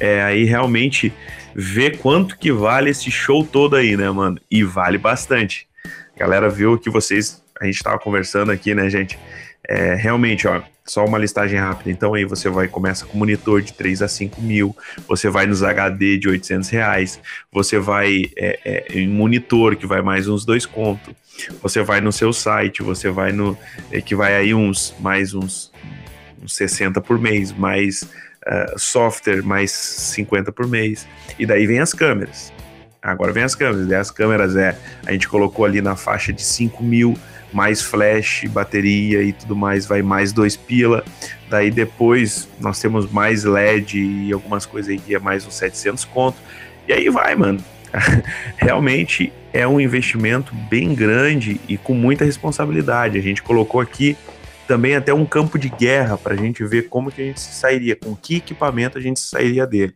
é, aí realmente ver quanto que vale esse show todo aí, né, mano? E vale bastante. A galera viu que vocês, a gente tava conversando aqui, né, gente? É, realmente, ó, só uma listagem rápida. Então aí você vai começa com monitor de 3 a 5 mil, você vai nos HD de 800 reais, você vai é, é, em monitor que vai mais uns dois conto, você vai no seu site, você vai no é, que vai aí uns mais uns, uns 60 por mês, mais ah, software mais 50 por mês e daí vem as câmeras. Agora vem as câmeras. Daí as câmeras é. A gente colocou ali na faixa de 5 mil, mais flash, bateria e tudo mais, vai mais dois pila. Daí depois nós temos mais LED e algumas coisas aí que é mais uns 700 conto. E aí vai, mano. Realmente é um investimento bem grande e com muita responsabilidade. A gente colocou aqui também até um campo de guerra para a gente ver como que a gente se sairia, com que equipamento a gente se sairia dele.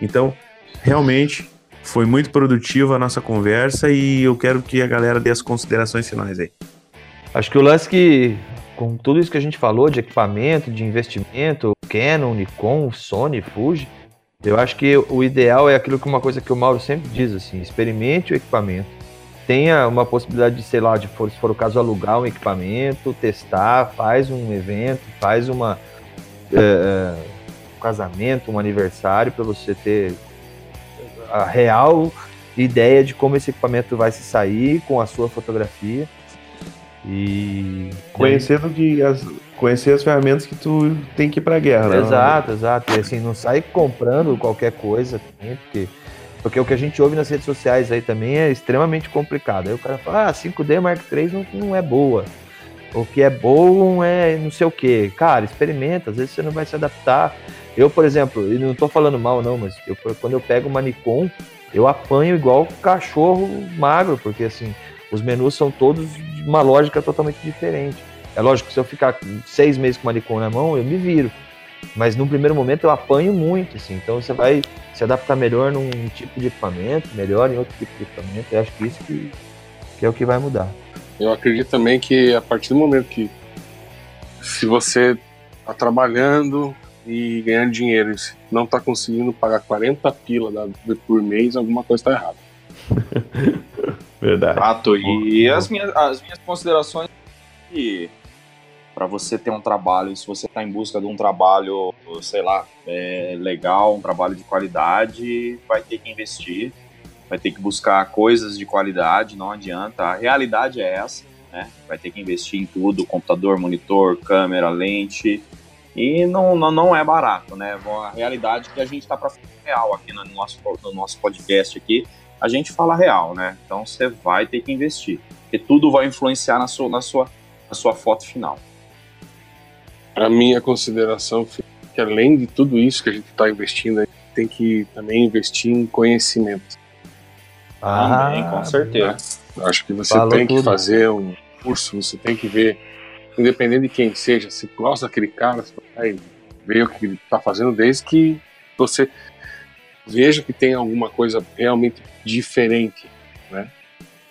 Então, realmente foi muito produtiva a nossa conversa e eu quero que a galera dê as considerações finais aí.
Acho que o lance que, com tudo isso que a gente falou de equipamento, de investimento, Canon, Nikon, Sony, Fuji, eu acho que o ideal é aquilo que uma coisa que o Mauro sempre diz, assim, experimente o equipamento, tenha uma possibilidade de, sei lá, de for, se for o caso, alugar um equipamento, testar, faz um evento, faz uma é, um casamento, um aniversário, para você ter a real ideia de como esse equipamento vai se sair com a sua fotografia. E
Conhecendo que as, conhecer as ferramentas que tu tem que ir pra guerra, né?
Exato, exato. E assim, não sai comprando qualquer coisa porque, porque o que a gente ouve nas redes sociais aí também é extremamente complicado. Aí o cara fala, ah, 5D Mark III não, não é boa. O que é bom é não sei o que. Cara, experimenta, às vezes você não vai se adaptar. Eu, por exemplo, e não tô falando mal não, mas eu, quando eu pego uma Nikon, eu apanho igual cachorro magro, porque assim, os menus são todos de uma lógica totalmente diferente. É lógico que se eu ficar seis meses com uma Nikon na mão, eu me viro. Mas no primeiro momento eu apanho muito, assim. Então você vai se adaptar melhor num tipo de equipamento, melhor em outro tipo de equipamento. Eu acho que isso que, que é o que vai mudar.
Eu acredito também que a partir do momento que se você tá trabalhando e ganhando dinheiro e não tá conseguindo pagar 40 pila por mês, alguma coisa tá errada.
Verdade.
Exato. E as minhas, as minhas considerações que para você ter um trabalho, se você está em busca de um trabalho, sei lá, é, legal, um trabalho de qualidade, vai ter que investir, vai ter que buscar coisas de qualidade, não adianta. A realidade é essa, né? Vai ter que investir em tudo, computador, monitor, câmera, lente. E não, não, não é barato, né? A realidade é que a gente está para real aqui no nosso, no nosso podcast aqui, a gente fala real, né? Então você vai ter que investir, porque tudo vai influenciar na sua, na sua, na sua foto final.
A minha consideração é que além de tudo isso que a gente está investindo, a gente tem que também investir em conhecimento.
Também, com certeza.
Eu Acho que você
Falou
tem que
tudo.
fazer um curso, você tem que ver, independente de quem seja, se gosta daquele cara, você vai ver o que ele está fazendo, desde que você veja que tem alguma coisa realmente diferente, né?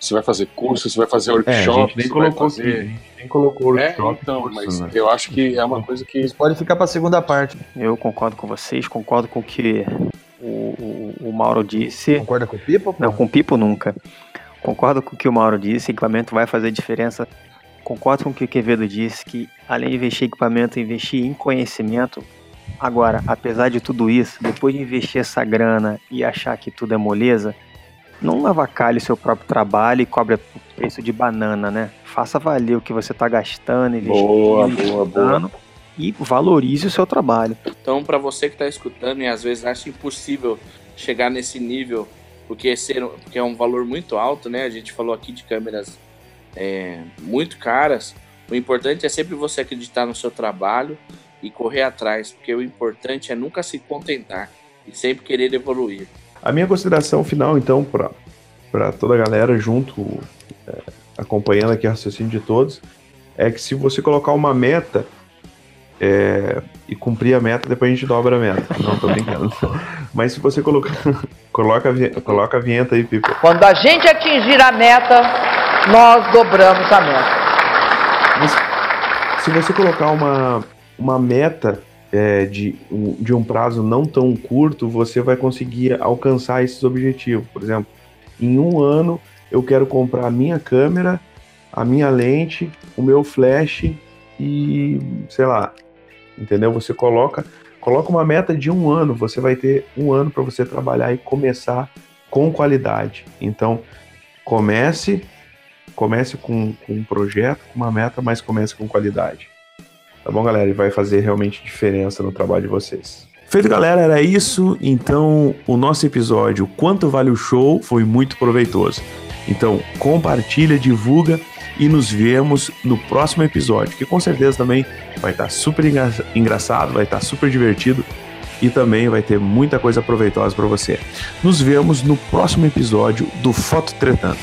Você vai fazer curso, você vai fazer
É, a
workshop,
gente nem
você vai
colocou
fazer...
aqui, a gente nem colocou
É,
workshop,
então,
curso,
mas
né?
eu acho que é uma coisa que
Isso pode ficar para a segunda parte.
Eu concordo com vocês, concordo com o que o, o, o Mauro disse.
Concorda com o Pipo?
Não, com o Pipo nunca. Concordo com o que o Mauro disse, equipamento vai fazer diferença. Concordo com o que o Quevedo disse, que além de investir em equipamento, investir em conhecimento. Agora, apesar de tudo isso, depois de investir essa grana e achar que tudo é moleza, não avacalhe seu próprio trabalho e cobre o preço de banana, né? Faça valer o que você está gastando, investindo,
Boa, boa, boa.
e valorize o seu trabalho.
Então, para você que está escutando e às vezes acha impossível chegar nesse nível, porque, ser, porque é um valor muito alto, né? A gente falou aqui de câmeras é, muito caras. O importante é sempre você acreditar no seu trabalho e correr atrás, porque o importante é nunca se contentar e sempre querer evoluir.
A minha consideração final, então, para toda a galera junto, é, acompanhando aqui o raciocínio de todos, é que se você colocar uma meta é, e cumprir a meta, depois a gente dobra a meta. Não, tô brincando. Mas se você colocar. coloca, a coloca a vinheta aí, Pipo.
Quando a gente atingir a meta, nós dobramos a meta.
Mas, se você colocar uma, uma meta é, de, um, de um prazo não tão curto, você vai conseguir alcançar esses objetivos. Por exemplo, em um ano eu quero comprar a minha câmera, a minha lente, o meu flash e sei lá, entendeu? Você coloca coloca uma meta de um ano, você vai ter um ano para você trabalhar e começar com qualidade. Então comece comece com, com um projeto, com uma meta, mas comece com qualidade. Tá bom, galera? E vai fazer realmente diferença no trabalho de vocês. Feito, galera, era isso. Então, o nosso episódio Quanto Vale o Show foi muito proveitoso. Então, compartilha, divulga e nos vemos no próximo episódio, que com certeza também vai estar super engraçado, vai estar super divertido e também vai ter muita coisa proveitosa para você. Nos vemos no próximo episódio do Foto Tretando.